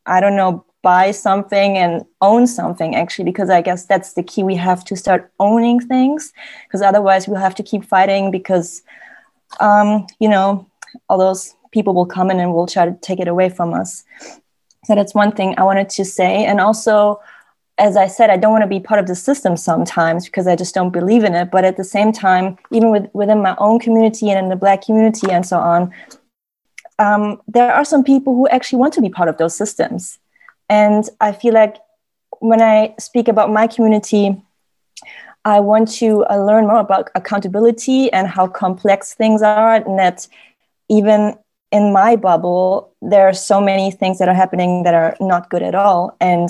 C: I don't know, buy something and own something actually, because I guess that's the key. We have to start owning things because otherwise we'll have to keep fighting because um, you know, all those people will come in and will try to take it away from us. So that's one thing I wanted to say. And also as I said, I don't want to be part of the system sometimes because I just don't believe in it. But at the same time, even with, within my own community and in the Black community and so on, um, there are some people who actually want to be part of those systems. And I feel like when I speak about my community, I want to uh, learn more about accountability and how complex things are, and that even in my bubble, there are so many things that are happening that are not good at all. And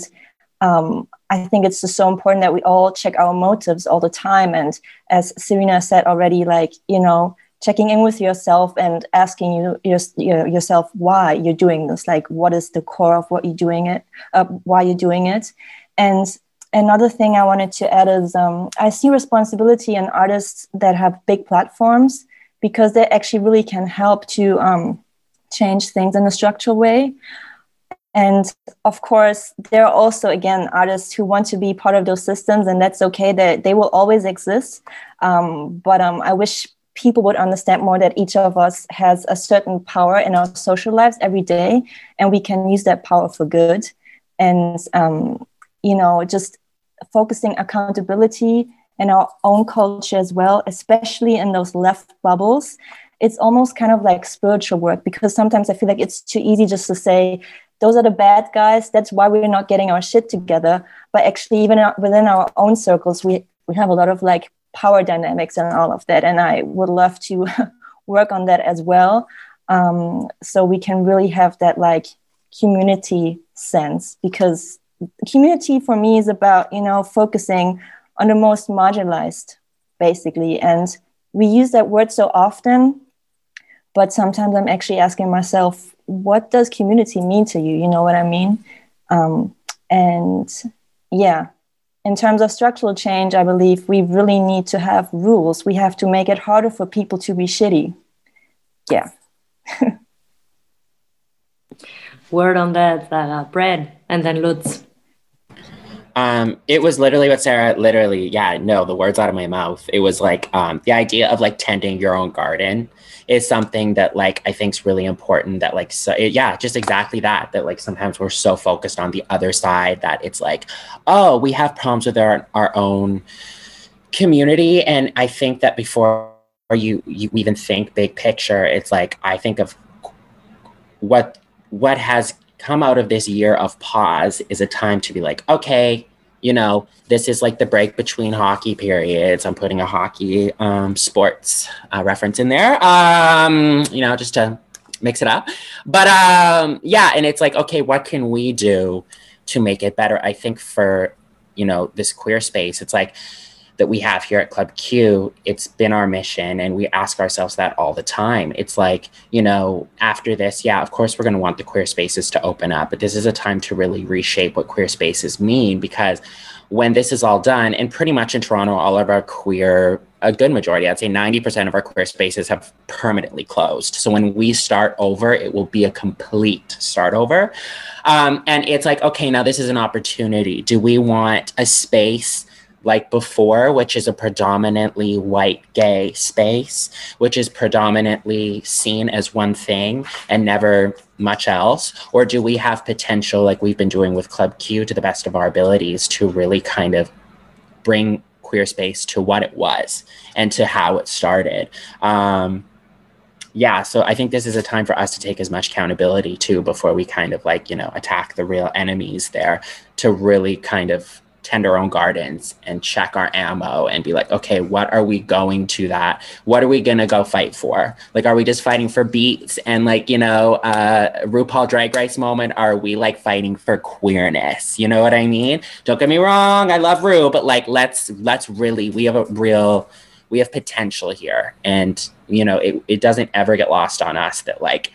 C: um, I think it's just so important that we all check our motives all the time. And as Serena said already, like, you know, checking in with yourself and asking you, your, yourself why you're doing this, like what is the core of what you're doing it, uh, why you're doing it. And another thing I wanted to add is um, I see responsibility in artists that have big platforms because they actually really can help to um, change things in a structural way. And of course, there are also, again, artists who want to be part of those systems, and that's okay. That they, they will always exist. Um, but um, I wish people would understand more that each of us has a certain power in our social lives every day, and we can use that power for good. And, um, you know, just focusing accountability in our own culture as well, especially in those left bubbles it's almost kind of like spiritual work because sometimes I feel like it's too easy just to say, those are the bad guys. That's why we're not getting our shit together. But actually, even within our own circles, we, we have a lot of like power dynamics and all of that. And I would love to <laughs> work on that as well. Um, so we can really have that like community sense because community for me is about, you know, focusing on the most marginalized, basically. And we use that word so often, but sometimes I'm actually asking myself, what does community mean to you? You know what I mean? Um, and yeah, in terms of structural change, I believe we really need to have rules. We have to make it harder for people to be shitty. Yeah. <laughs>
A: Word on that, uh, Brad, and then Lutz.
E: Um, it was literally what Sarah literally, yeah, no, the words out of my mouth. It was like um, the idea of like tending your own garden is something that like I think is really important. That like, so it, yeah, just exactly that. That like sometimes we're so focused on the other side that it's like, oh, we have problems with our our own community, and I think that before you you even think big picture, it's like I think of what what has come out of this year of pause is a time to be like, okay, you know, this is like the break between hockey periods. I'm putting a hockey um, sports uh, reference in there, um, you know, just to mix it up. But um, yeah, and it's like, okay, what can we do to make it better? I think for, you know, this queer space, it's like, that we have here at Club Q, it's been our mission, and we ask ourselves that all the time. It's like, you know, after this, yeah, of course, we're going to want the queer spaces to open up, but this is a time to really reshape what queer spaces mean because when this is all done, and pretty much in Toronto, all of our queer, a good majority, I'd say 90% of our queer spaces have permanently closed. So when we start over, it will be a complete start over. Um, and it's like, okay, now this is an opportunity. Do we want a space? Like before, which is a predominantly white gay space, which is predominantly seen as one thing and never much else? Or do we have potential, like we've been doing with Club Q to the best of our abilities, to really kind of bring queer space to what it was and to how it started? Um, yeah, so I think this is a time for us to take as much accountability too before we kind of like, you know, attack the real enemies there to really kind of tend our own gardens and check our ammo and be like, okay, what are we going to that? What are we going to go fight for? Like, are we just fighting for beats and like, you know, uh, RuPaul Drag Race moment? Are we like fighting for queerness? You know what I mean? Don't get me wrong. I love Ru, but like, let's, let's really, we have a real, we have potential here. And, you know, it, it doesn't ever get lost on us that like,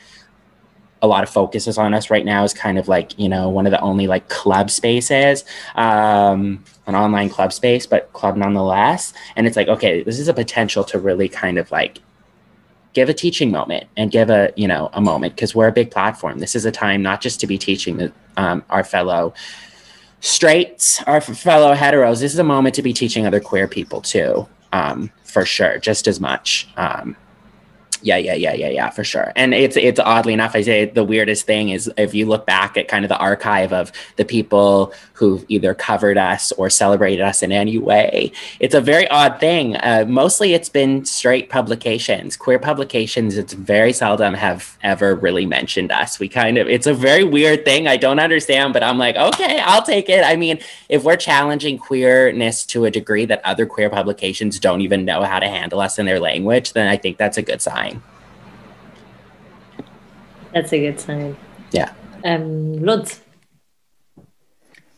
E: a lot of focus is on us right now is kind of like you know one of the only like club spaces um an online club space but club nonetheless. And it's like okay this is a potential to really kind of like give a teaching moment and give a you know a moment because we're a big platform. This is a time not just to be teaching the, um, our fellow straights our fellow heteros. This is a moment to be teaching other queer people too um, for sure just as much. Um, yeah, yeah, yeah, yeah, yeah, for sure. And it's it's oddly enough, I say the weirdest thing is if you look back at kind of the archive of the people who've either covered us or celebrated us in any way, it's a very odd thing. Uh, mostly, it's been straight publications, queer publications. It's very seldom have ever really mentioned us. We kind of it's a very weird thing. I don't understand, but I'm like, okay, I'll take it. I mean, if we're challenging queerness to a degree that other queer publications don't even know how to handle us in their language, then I think that's a good sign.
A: That's a good sign.
E: Yeah.
A: Um, Lutz.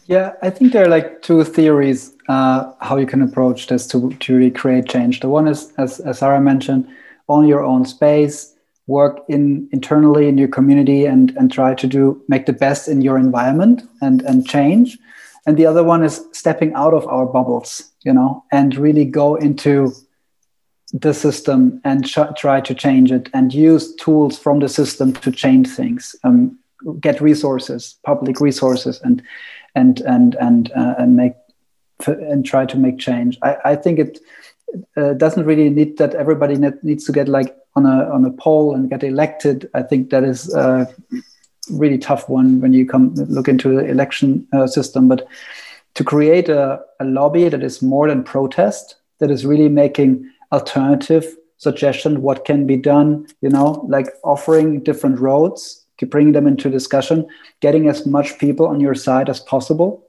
F: Yeah, I think there are like two theories uh, how you can approach this to, to really create change. The one is, as, as Sarah mentioned, own your own space, work in internally in your community, and and try to do make the best in your environment and and change. And the other one is stepping out of our bubbles, you know, and really go into the system and ch- try to change it and use tools from the system to change things um, get resources public resources and and and and uh, and make and try to make change. I, I think it uh, doesn't really need that everybody needs to get like on a on a poll and get elected. I think that is a really tough one when you come look into the election uh, system. But to create a, a lobby that is more than protest that is really making alternative suggestion what can be done you know like offering different roads to bring them into discussion getting as much people on your side as possible.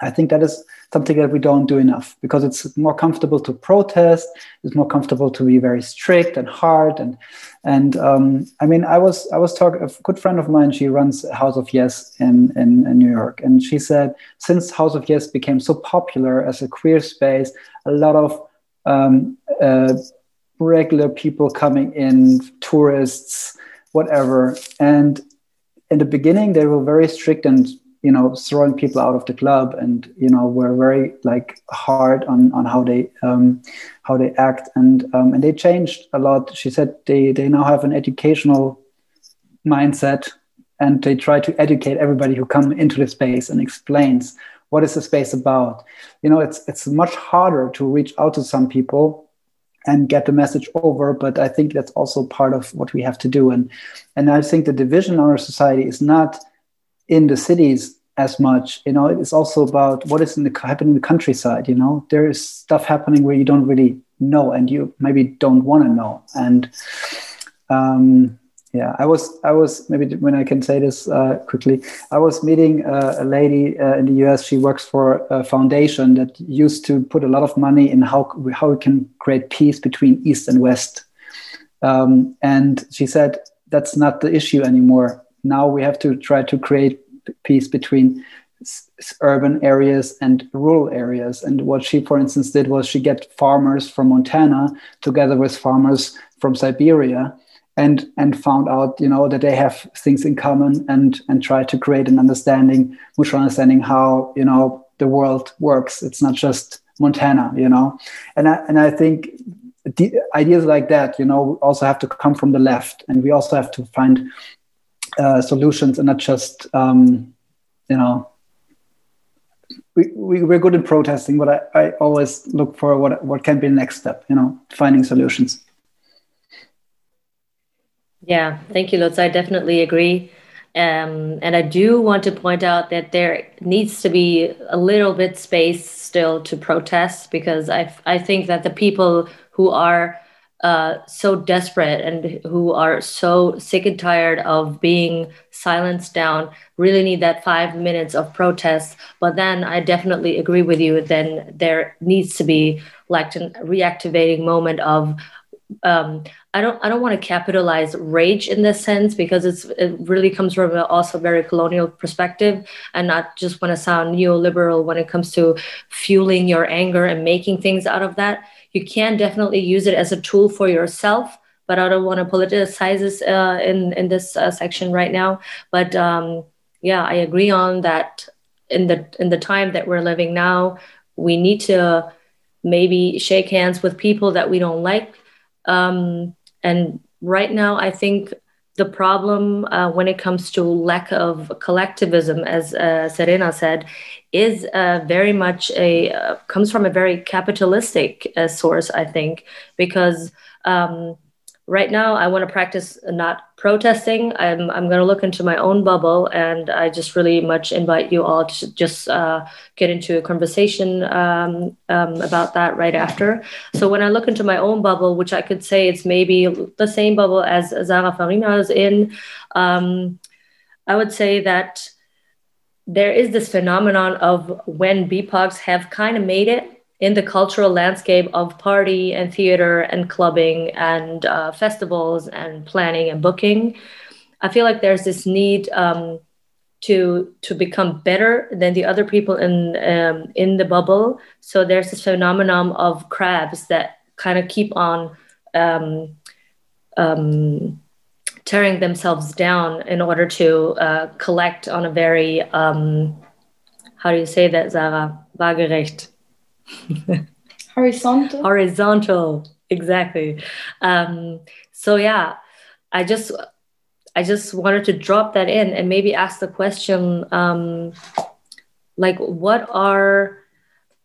F: I think that is something that we don't do enough because it's more comfortable to protest. It's more comfortable to be very strict and hard. And and um, i mean i was i was talking a good friend of mine she runs house of yes in, in, in new york. And she said since house of yes became so popular as a queer space a lot of um, uh, regular people coming in, tourists, whatever. And in the beginning, they were very strict and you know throwing people out of the club, and you know were very like hard on on how they um, how they act, and um, and they changed a lot. She said they they now have an educational mindset and they try to educate everybody who come into the space and explains what is the space about you know it's it's much harder to reach out to some people and get the message over but i think that's also part of what we have to do. And and i think the division in our society is not in the cities as much you know it's also about what is in the happening in the countryside you know? There is stuff happening where you don't really know and you maybe don't want to know. And um, yeah i was i was maybe when i can say this uh, quickly. I was meeting uh, a lady uh, in the us she works for a foundation that used to put a lot of money in how how we can create peace between east and west. Um, and she said that's not the issue anymore. Now we have to try to create peace between urban areas and rural areas. And what she for instance did was she get farmers from montana together with farmers from siberia and and found out you know that they have things in common and and try to create an understanding mutual understanding how you know the world works. It's not just montana you know? And i and i think ideas like that you know also have to come from the left. And we also have to find uh, solutions and not just um, you know we, we, we're good in protesting but I, I always look for what what can be the next step you know finding solutions
A: yeah, thank you, Lutz. I definitely agree. Um, and I do want to point out that there needs to be a little bit space still to protest because I, I think that the people who are uh, so desperate and who are so sick and tired of being silenced down really need that five minutes of protest. But then I definitely agree with you. Then there needs to be like a reactivating moment of um, I don't I don't want to capitalize rage in this sense because it's it really comes from a also very colonial perspective and not just want to sound neoliberal when it comes to fueling your anger and making things out of that. You can definitely use it as a tool for yourself but i don't want to politicize this uh, in in this uh, section right now. But um, yeah i agree on that in the in the time that we're living now we need to maybe shake hands with people that we don't like um, and right now i think the problem uh, when it comes to lack of collectivism, as uh, Serena said, is uh, very much a uh, comes from a very capitalistic uh, source. I think because um, right now I want to practice not protesting. I'm, I'm going to look into my own bubble, and I just really much invite you all to just uh, get into a conversation um, um, about that right after. So when I look into my own bubble, which I could say it's maybe the same bubble as Sarah Farina is in, um, I would say that there is this phenomenon of when BIPOCs have kind of made it in the cultural landscape of party and theater and clubbing and uh, festivals and planning and booking. I feel like there's this need um, to to become better than the other people in um, in the bubble. So there's this phenomenon of crabs that kind of keep on um, um, tearing themselves down in order to uh, collect on a very um, how do you say that Zara? Waagerecht <laughs>
B: horizontal?
A: Horizontal exactly. Um, so yeah i just i just wanted to drop that in and maybe ask the question um, like what are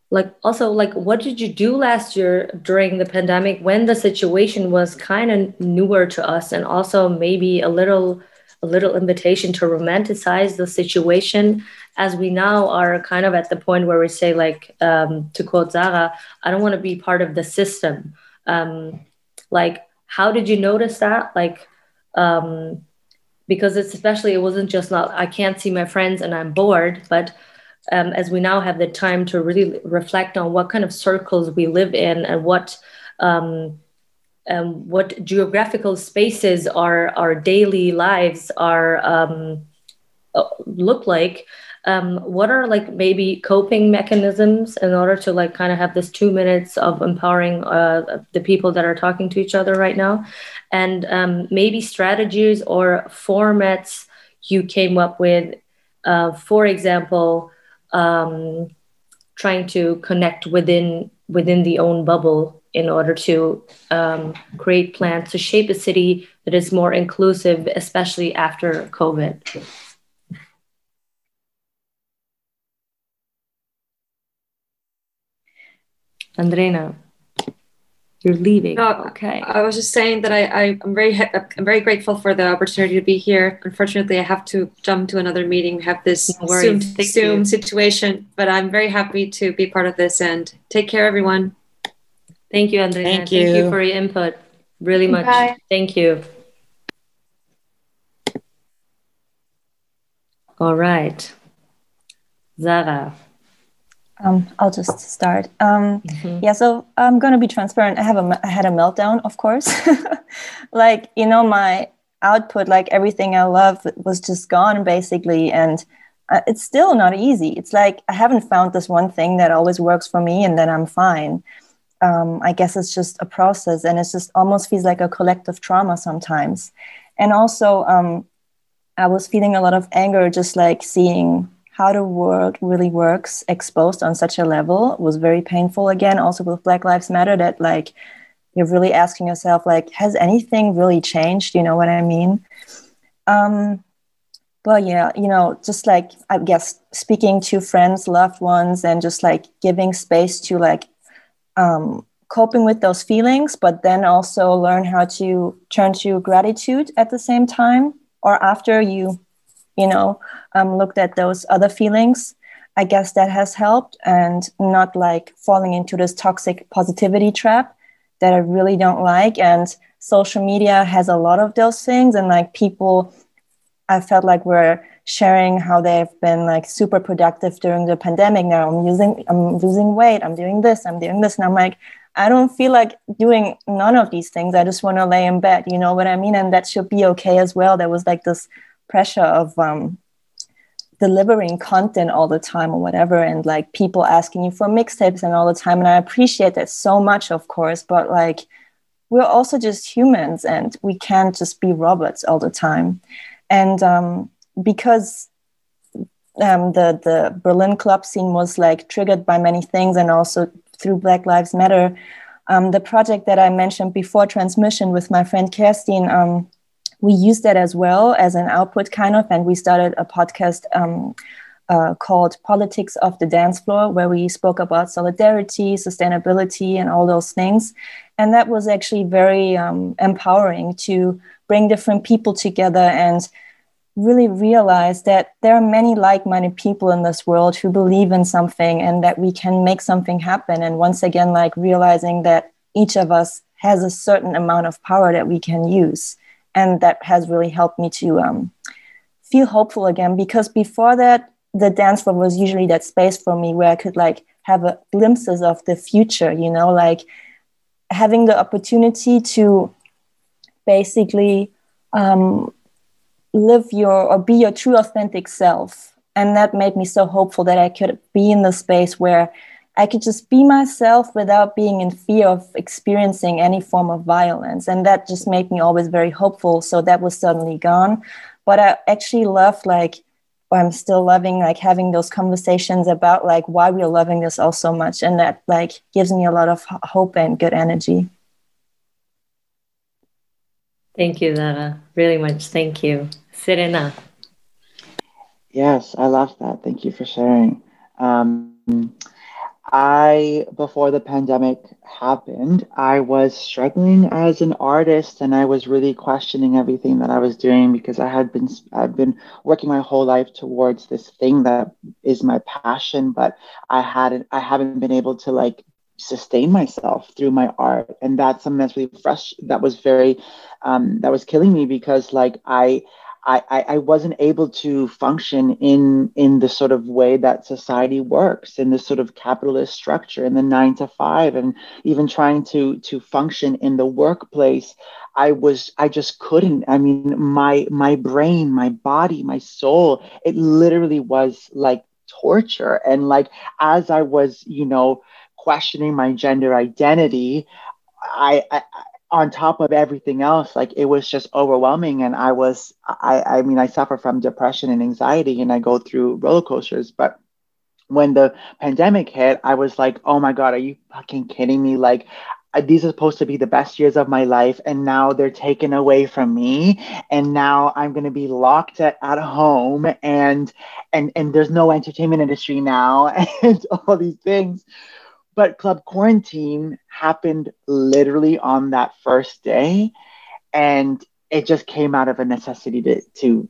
A: like also like what did you do last year during the pandemic when the situation was kind of newer to us and also maybe a little a little invitation to romanticize the situation as we now are kind of at the point where we say like um, to quote zara i don't want to be part of the system. Um, like how did you notice that? Like um, because it's especially it wasn't just not i can't see my friends and i'm bored but um, as we now have the time to really reflect on what kind of circles we live in and what um, um, what geographical spaces our our daily lives are um, uh, look like um, what are like maybe coping mechanisms in order to like kind of have this two minutes of empowering uh, the people that are talking to each other right now and um, maybe strategies or formats you came up with uh, for example um, trying to connect within within the own bubble in order to um, create plans to shape a city that is more inclusive, especially after COVID. Andreina, you're leaving.
G: No, okay. I was just saying that I, I am very I'm very grateful for the opportunity to be here. Unfortunately, I have to jump to another meeting. We have this no Zoom, Zoom situation, but I'm very happy to be part of this and take care, everyone.
A: Thank you, Andreina. Thank you. Thank you for your input. Really much. Bye. Thank you. All right. Zara.
C: Um, I'll just start. Um, mm-hmm. Yeah, so I'm gonna be transparent. I have a I had a meltdown, of course. <laughs> like you know, my output, like everything I love, was just gone basically, and uh, it's still not easy. It's like I haven't found this one thing that always works for me, and then I'm fine um, I guess it's just a process and it just almost feels like a collective trauma sometimes. And also, um, I was feeling a lot of anger just like seeing how the world really works exposed on such a level was very painful again also with black lives matter that like you're really asking yourself like has anything really changed? You know what i mean? Um but yeah you know just like i guess speaking to friends loved ones and just like giving space to like um, coping with those feelings, but then also learn how to turn to gratitude at the same time or after you, you know, um, looked at those other feelings. I guess that has helped and not like falling into this toxic positivity trap that I really don't like. And social media has a lot of those things. And like people, I felt like we're sharing how they've been like super productive during the pandemic. Now I'm using, I'm losing weight, I'm doing this, I'm doing this. And I'm like, I don't feel like doing none of these things. I just want to lay in bed. You know what I mean? And that should be okay as well. There was like this pressure of um, delivering content all the time or whatever, and like people asking you for mixtapes and all the time. And I appreciate that so much, of course. But like, we're also just humans, and we can't just be robots all the time. And um, because um, the the Berlin club scene was like triggered by many things, and also through Black Lives Matter. Um, the project that I mentioned before, Transmission, with my friend Kerstin, um, we used that as well as an output, kind of, and we started a podcast um, uh, called Politics of the Dance Floor, where we spoke about solidarity, sustainability, and all those things. And that was actually very um, empowering to bring different people together and really realize that there are many like-minded people in this world who believe in something and that we can make something happen and once again like realizing that each of us has a certain amount of power that we can use and that has really helped me to um, feel hopeful again because before that the dance floor was usually that space for me where i could like have a glimpses of the future you know like having the opportunity to basically um, live your or be your true authentic self. And that made me so hopeful that i could be in the space where i could just be myself without being in fear of experiencing any form of violence and that just made me always very hopeful so that was suddenly gone but i actually loved like i'm still loving like having those conversations about like why we're loving this all so much and that like gives me a lot of hope and good energy
A: Thank you, Zara. Really much. Thank you. Serena.
D: Yes, I love that. Thank you for sharing. Um, I, before the pandemic happened, I was struggling as an artist and I was really questioning everything that I was doing because I had been, I've been working my whole life towards this thing that is my passion, but I hadn't, I haven't been able to like sustain myself through my art. And that's something that's really fresh. That was very, um, that was killing me because like I, I, I wasn't able to function in in the sort of way that society works in this sort of capitalist structure in the nine to five and even trying to to function in the workplace. I was I just couldn't. I mean my my brain my body my soul it literally was like torture. And like as I was you know questioning my gender identity I, I on top of everything else like it was just overwhelming. And i was i i mean i suffer from depression and anxiety and i go through roller coasters. But when the pandemic hit i was like oh my god are you fucking kidding me? Like these are supposed to be the best years of my life. And now they're taken away from me. And now i'm going to be locked at, at home and and and there's no entertainment industry now <laughs> and all these things but Club Quarantine happened literally on that first day. And it just came out of a necessity to, to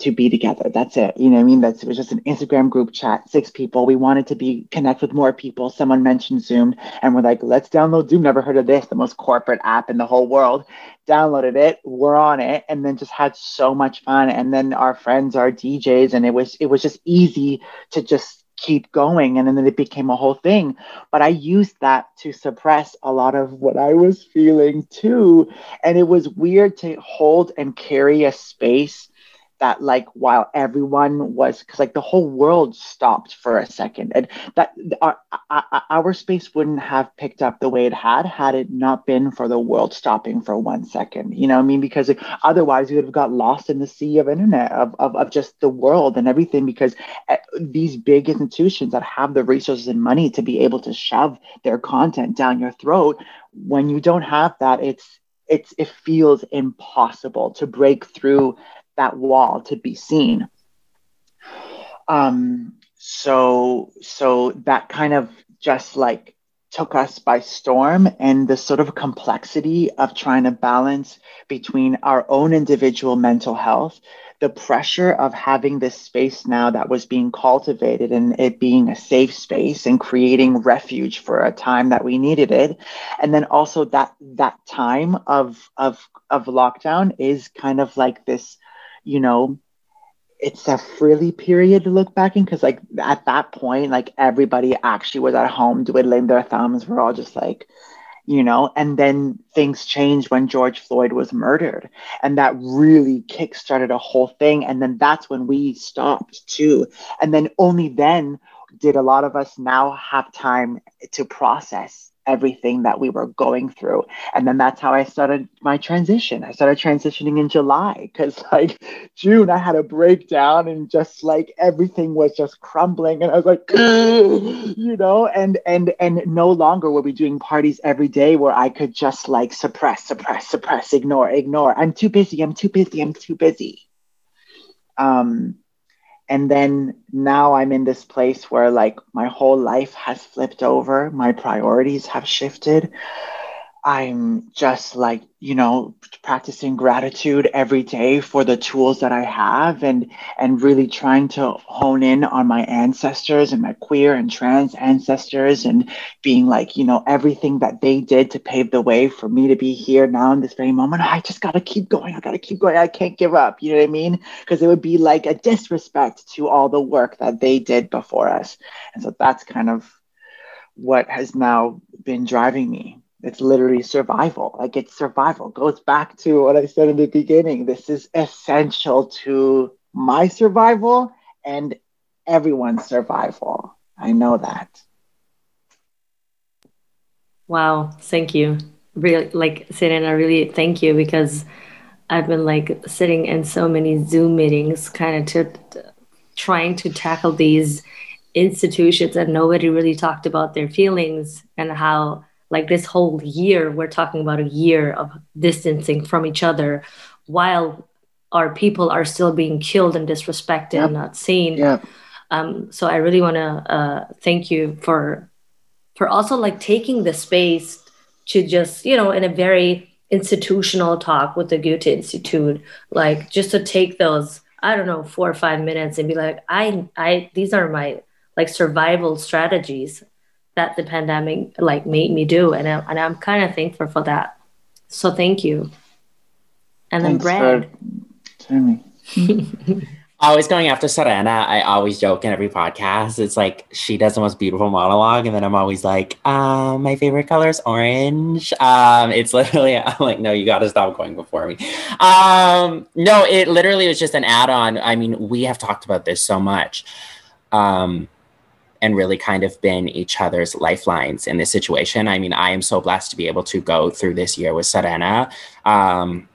D: to be together. That's it. You know what I mean? That's it was just an Instagram group chat, six people. We wanted to be connect with more people. Someone mentioned Zoom and we're like, let's download Zoom. Never heard of this, the most corporate app in the whole world. Downloaded it, we're on it, and then just had so much fun. And then our friends our DJs, and it was it was just easy to just keep going and then it became a whole thing. But i used that to suppress a lot of what i was feeling too. And it was weird to hold and carry a space that like while everyone was because like the whole world stopped for a second. And that our, our space wouldn't have picked up the way it had had it not been for the world stopping for one second. You know i mean? Because otherwise we would have got lost in the sea of internet of, of, of just the world and everything because eh, these big institutions that have the resources and money to be able to shove their content down your throat when you don't have that it's it's it feels impossible to break through that wall to be seen. Um, so so that kind of just like took us by storm and the sort of complexity of trying to balance between our own individual mental health the pressure of having this space now that was being cultivated and it being a safe space and creating refuge for a time that we needed it and then also that that time of of of lockdown is kind of like this you know it's a frilly period to look back in because like at that point like everybody actually was at home twiddling their thumbs. We're all just like you know and then things changed when george floyd was murdered. And that really kick-started a whole thing. And then that's when we stopped too. And then only then did a lot of us now have time to process everything that we were going through. And then that's how I started my transition. I started transitioning in July because, <laughs> like, June, I had a breakdown and just like everything was just crumbling. And I was like, <laughs> you know, and, and, and no longer were we doing parties every day where I could just like suppress, suppress, suppress, ignore, ignore. I'm too busy. I'm too busy. I'm too busy. Um, and then now i'm in this place where like my whole life has flipped over. My priorities have shifted I'm just like, you know, practicing gratitude every day for the tools that I have and and really trying to hone in on my ancestors and my queer and trans ancestors and being like, you know, everything that they did to pave the way for me to be here now in this very moment. I just got to keep going. I got to keep going. I can't give up. You know what I mean? Because it would be like a disrespect to all the work that they did before us. And so that's kind of what has now been driving me it's literally survival. Like it's survival. Goes back to what I said in the beginning. This is essential to my survival and everyone's survival. I know that.
A: Wow, thank you. Really like Serena, really thank you because I've been like sitting in so many Zoom meetings kind of to, to trying to tackle these institutions and nobody really talked about their feelings and how like this whole year we're talking about a year of distancing from each other while our people are still being killed and disrespected yep. and not seen
D: yeah.
A: um, so i really want to uh, thank you for for also like taking the space to just you know in a very institutional talk with the goethe institute like just to take those i don't know four or five minutes and be like i i these are my like survival strategies that the pandemic like made me do and, I, and i'm kind of thankful for that so thank you and then brad <laughs>
E: always going after Serena. I always joke in every podcast. It's like she does the most beautiful monologue, and then I'm always like, um, my favorite color is orange. Um, it's <laughs> literally I'm like, no, you got to stop going before me. Um, no, it literally was just an add-on. I mean, we have talked about this so much. Um, and really kind of been each other's lifelines in this situation. I mean, I am so blessed to be able to go through this year with Serena. Um,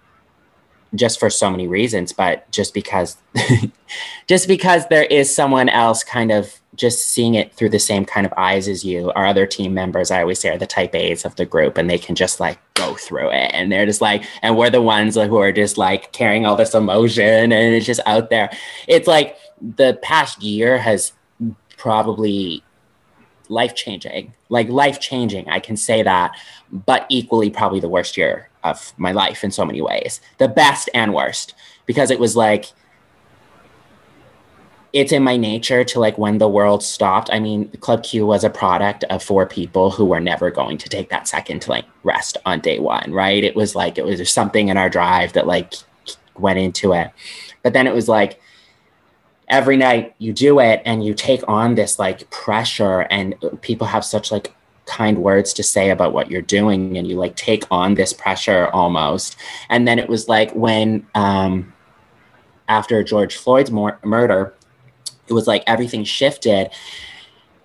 E: just for so many reasons, but just because <laughs> just because there is someone else kind of just seeing it through the same kind of eyes as you. Our other team members, I always say, are the type A's of the group, and they can just like go through it. And they're just like, and we're the ones who are just like carrying all this emotion, and it's just out there. It's like the past year has probably life changing, like life changing. I can say that, but equally probably the worst year of my life in so many ways, the best and worst, because it was like, it's in my nature to like when the world stopped. I mean, Club Q was a product of four people who were never going to take that second to like rest on day one, right? It was like, it was something in our drive that like went into it. But then it was like, every night you do it and you take on this like pressure and people have such like kind words to say about what you're doing and you like take on this pressure almost. And then it was like when um after george floyd's mor- murder it was like everything shifted.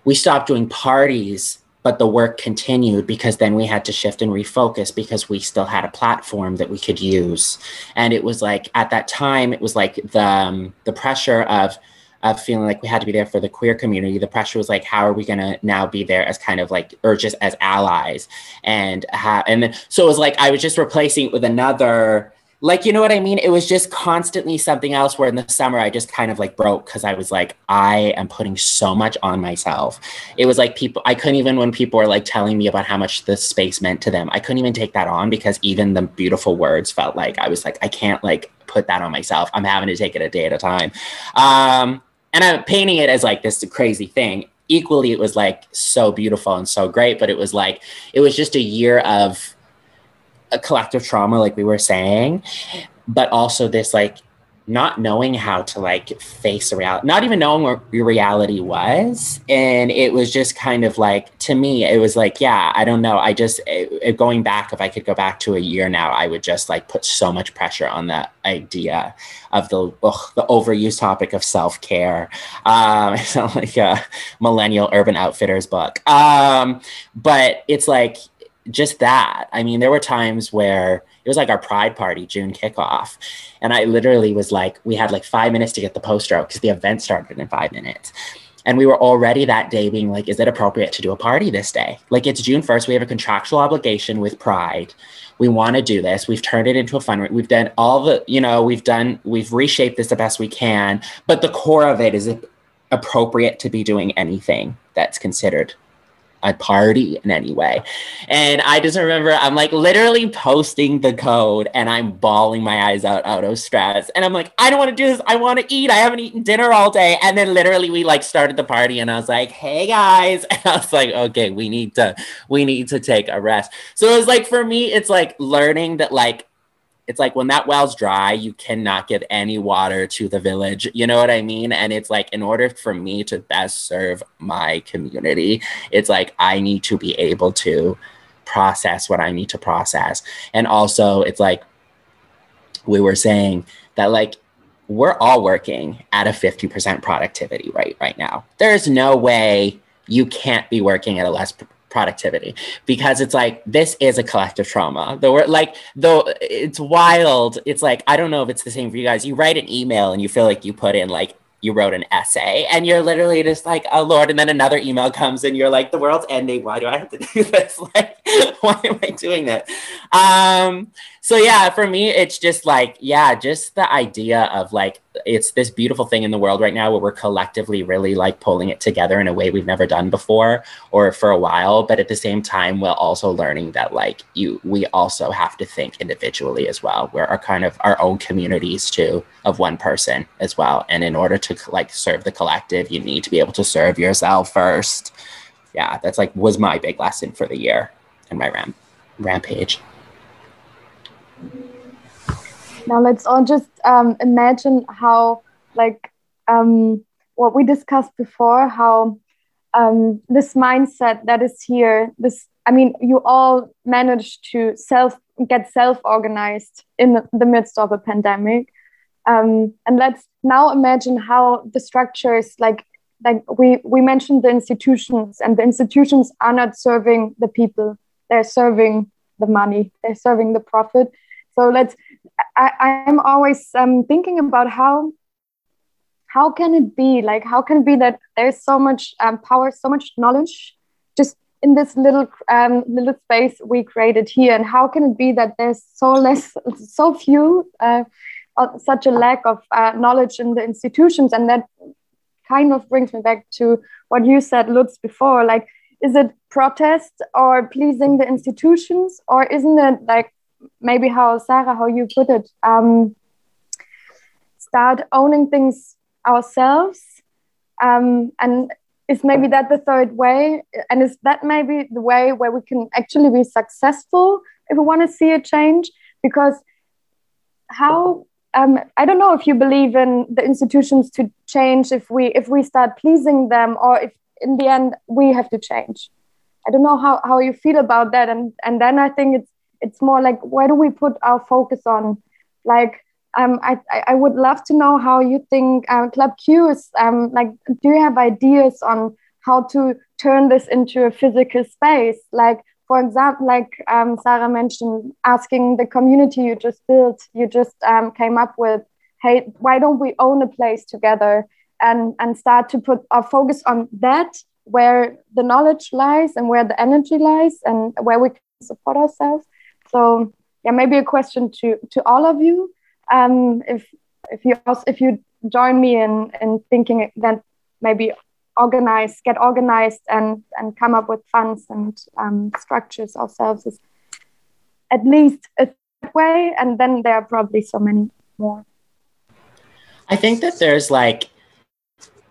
E: We stopped doing parties but the work continued because then we had to shift and refocus because we still had a platform that we could use. And it was like at that time it was like the um, the pressure of of feeling like we had to be there for the queer community the pressure was like how are we going to now be there as kind of like or just as allies? And have and then, so it was like i was just replacing it with another like you know what i mean? It was just constantly something else where in the summer i just kind of like broke because i was like i am putting so much on myself. It was like people i couldn't even when people were like telling me about how much the space meant to them i couldn't even take that on because even the beautiful words felt like i was like i can't like put that on myself. I'm having to take it a day at a time. Um and i'm painting it as like this crazy thing. Equally it was like so beautiful and so great but it was like it was just a year of a collective trauma, like we were saying, but also this like not knowing how to like face a reality, not even knowing what your reality was. And it was just kind of like, to me, it was like, yeah, I don't know. I just, it, it, going back, if I could go back to a year now, I would just like put so much pressure on that idea of the, ugh, the overused topic of self care. Um, <laughs> it's not like a millennial urban outfitters book. Um, but it's like, just that. I mean, there were times where it was like our pride party, June kickoff. And I literally was like, we had like five minutes to get the poster out because the event started in five minutes. And we were already that day being like, is it appropriate to do a party this day? Like it's June 1st. We have a contractual obligation with Pride. We want to do this. We've turned it into a fun. We've done all the, you know, we've done, we've reshaped this the best we can. But the core of it is appropriate to be doing anything that's considered a party in any way. And I just remember I'm like literally posting the code and I'm bawling my eyes out out of stress. And I'm like, I don't want to do this. I want to eat. I haven't eaten dinner all day. And then literally we like started the party and I was like, hey guys. <laughs> And I was like, okay, we need to, we need to take a rest. So it was like for me, it's like learning that like it's like when that well's dry, you cannot give any water to the village. You know what I mean? And it's like, in order for me to best serve my community, it's like I need to be able to process what I need to process. And also, it's like we were saying that, like, we're all working at a 50% productivity rate right now. There's no way you can't be working at a less productivity because it's like this is a collective trauma though we're like though it's wild it's like i don't know if it's the same for you guys you write an email and you feel like you put in like you wrote an essay and you're literally just like, oh Lord. And then another email comes and you're like, the world's ending. Why do I have to <laughs> do this? Like, <laughs> why am I doing that? Um, so yeah, for me, it's just like, yeah, just the idea of like, it's this beautiful thing in the world right now where we're collectively really like pulling it together in a way we've never done before or for a while. But at the same time, we're also learning that like you, we also have to think individually as well. We're our kind of our own communities too of one person as well. And in order to like serve the collective, you need to be able to serve yourself first. Yeah, that's like was my big lesson for the year and my ramp rampage.
B: Now let's all just um, imagine how, like, um, what we discussed before, how um, this mindset that is here, this, I mean, you all managed to self get self organized in the midst of a pandemic. Um, and let's now imagine how the structures like like we we mentioned the institutions and the institutions are not serving the people they're serving the money they're serving the profit. So let's I, i'm always um, thinking about how how can it be? Like how can it be that there's so much um, power so much knowledge just in this little um, little space we created here? And how can it be that there's so less <laughs> so few uh, such a lack of uh, knowledge in the institutions? And that kind of brings me back to what you said lutz before like is it protest or pleasing the institutions? Or isn't it like maybe how sarah how you put it um, start owning things ourselves? Um, and is maybe that the third way? And is that maybe the way where we can actually be successful if we want to see a change? Because how um, I don't know if you believe in the institutions to change if we if we start pleasing them or if in the end we have to change. I don't know how, how you feel about that. And and then I think it's it's more like where do we put our focus on? Like um, I, I would love to know how you think um, Club Q is um, like. Do you have ideas on how to turn this into a physical space? Like for example, like um, Sarah mentioned, asking the community you just built, you just um, came up with, hey, why don't we own a place together and, and start to put our focus on that, where the knowledge lies and where the energy lies and where we can support ourselves. So yeah, maybe a question to to all of you. Um, if if you also, if you join me in in thinking that maybe organize, get organized, and and come up with funds and um, structures ourselves is at least a way, and then there are probably so many more.
E: I think that there's like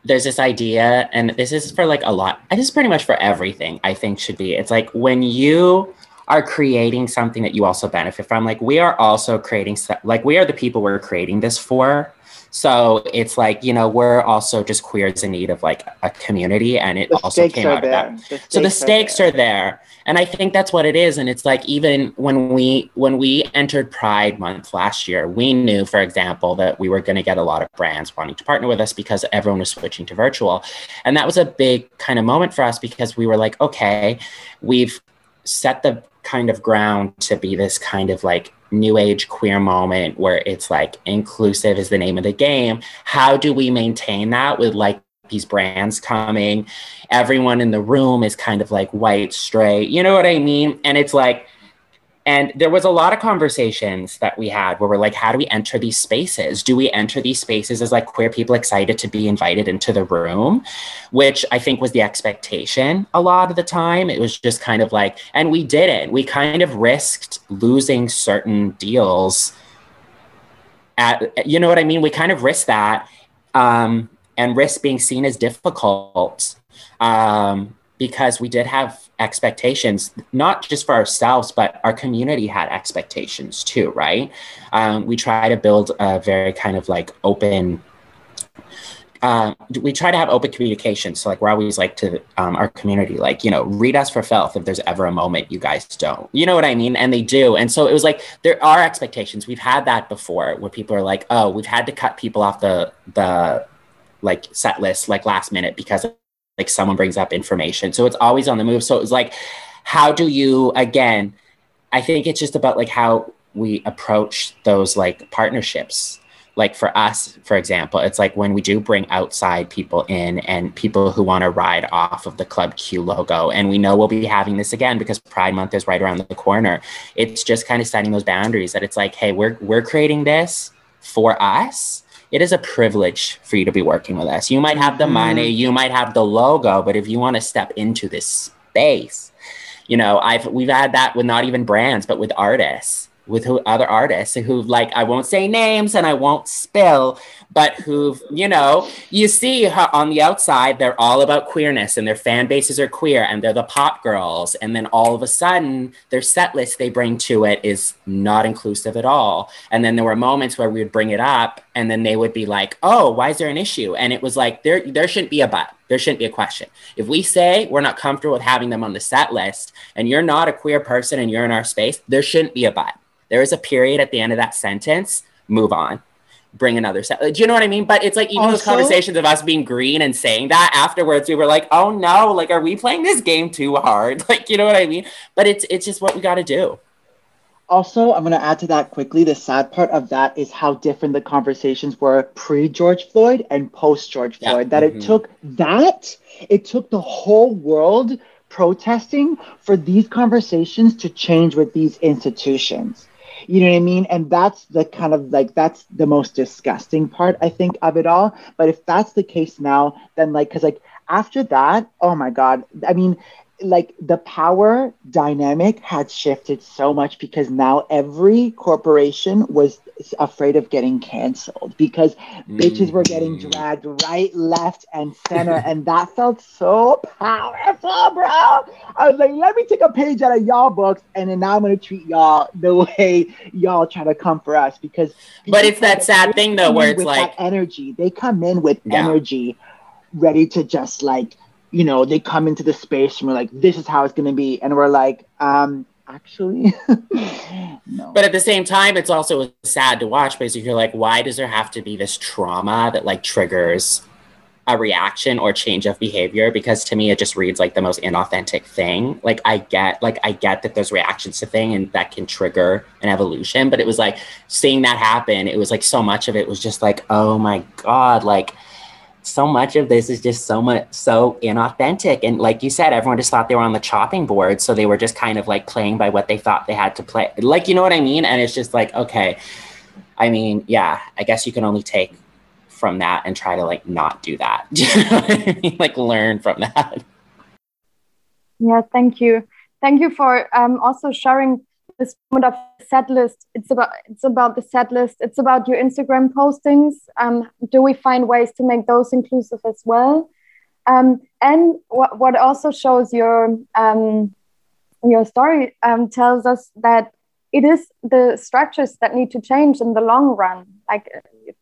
E: there's this idea, and this is for like a lot. This is pretty much for everything. I think should be. It's like when you are creating something that you also benefit from. Like we are also creating, like we are the people we're creating this for. So it's like, you know, we're also just queers in need of like a community and it the also came out of that. The so the stakes are there. are there. And I think that's what it is. And it's like even when we when we entered Pride Month last year, we knew, for example, that we were going to get a lot of brands wanting to partner with us because everyone was switching to virtual. And that was a big kind of moment for us because we were like, okay, we've set the kind of ground to be this kind of like new age queer moment where it's like inclusive is the name of the game. How do we maintain that with like these brands coming? Everyone in the room is kind of like white, straight, you know what I mean? And it's like, and there was a lot of conversations that we had where we're like, how do we enter these spaces? Do we enter these spaces as like queer people excited to be invited into the room? Which I think was the expectation a lot of the time. It was just kind of like, and we didn't. We kind of risked losing certain deals at, you know what I mean? We kind of risked that um, and risk being seen as difficult. Um, because we did have expectations, not just for ourselves, but our community had expectations too, right? Um, we try to build a very kind of like open. Uh, we try to have open communication. So, like, we're always like to um, our community, like, you know, read us for filth if there's ever a moment you guys don't. You know what I mean? And they do. And so it was like there are expectations. We've had that before, where people are like, "Oh, we've had to cut people off the the like set list like last minute because like someone brings up information. So it's always on the move. So it was like, how do you, again, I think it's just about like how we approach those like partnerships. Like for us, for example, it's like when we do bring outside people in and people who want to ride off of the Club Q logo, and we know we'll be having this again because Pride Month is right around the corner. It's just kind of setting those boundaries that it's like, hey, we're we're creating this for us it is a privilege for you to be working with us. You might have the mm-hmm. money, you might have the logo, but if you want to step into this space, you know, I've we've had that with not even brands, but with artists with who, other artists who like I won't say names and I won't spill, but who've you know you see how on the outside they're all about queerness and their fan bases are queer and they're the pop girls, and then all of a sudden their set list they bring to it is not inclusive at all. And then there were moments where we would bring it up, and then they would be like, "Oh, why is there an issue?" And it was like there there shouldn't be a but. There shouldn't be a question. If we say we're not comfortable with having them on the set list and you're not a queer person and you're in our space, there shouldn't be a but there is a period at the end of that sentence, move on. Bring another set. Do you know what I mean? But it's like even also, those conversations of us being green and saying that afterwards, we were like, oh no, like are we playing this game too hard? <laughs> Like, you know what I mean? But it's it's just what we gotta do.
D: Also, I'm going to add to that quickly. The sad part of that is how different the conversations were pre George Floyd and post George yeah. Floyd. That mm-hmm. it took that, it took the whole world protesting for these conversations to change with these institutions. You know what I mean? And that's the kind of like that's the most disgusting part I think of it all. But if that's the case now, then like because like after that, oh my god, I mean, like the power dynamic had shifted so much because now every corporation was afraid of getting canceled because mm. bitches were getting mm. dragged right, left, and center, <laughs> and that felt so powerful, bro. I was like, let me take a page out of y'all books, and then now I'm gonna treat y'all the way y'all try to come for us because.
E: But it's that sad thing though, where it's like
D: energy. They come in with yeah. energy, ready to just like you know, they come into the space and we're like, this is how it's going to be. And we're like, um, actually, <laughs>
E: no. But at the same time, it's also sad to watch because you're like, why does there have to be this trauma that like triggers a reaction or change of behavior? Because to me, it just reads like the most inauthentic thing. Like I get, like I get that there's reactions to thing and that can trigger an evolution. But it was like seeing that happen. It was like so much of it was just like, oh my god, like so much of this is just so much so inauthentic. And like you said everyone just thought they were on the chopping board. So they were just kind of like playing by what they thought they had to play. Like you know what i mean? And it's just like okay i mean yeah i guess you can only take from that and try to like not do that. <laughs> Like learn from that.
B: Yeah thank you. Thank you for um, also sharing this moment of set list. It's about it's about the set list. It's about your instagram postings. Um, do we find ways to make those inclusive as well? Um, and what, what also shows your um, your story um, tells us that it is the structures that need to change in the long run. Like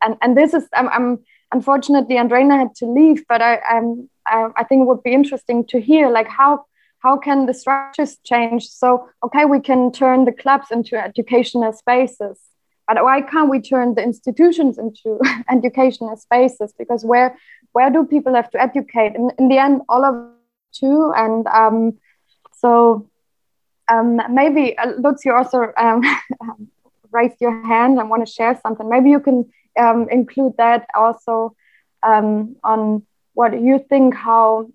B: and and this is i'm, I'm unfortunately andreina had to leave but i I'm, I, I think it would be interesting to hear like how how can the structures change? So okay we can turn the clubs into educational spaces. But why can't we turn the institutions into <laughs> educational spaces? Because where where do people have to educate? In, in the end all of two and um, so um, maybe uh, Lutz, you also um, <laughs> raised your hand and want to share something. Maybe you can um, include that also um, on what you think how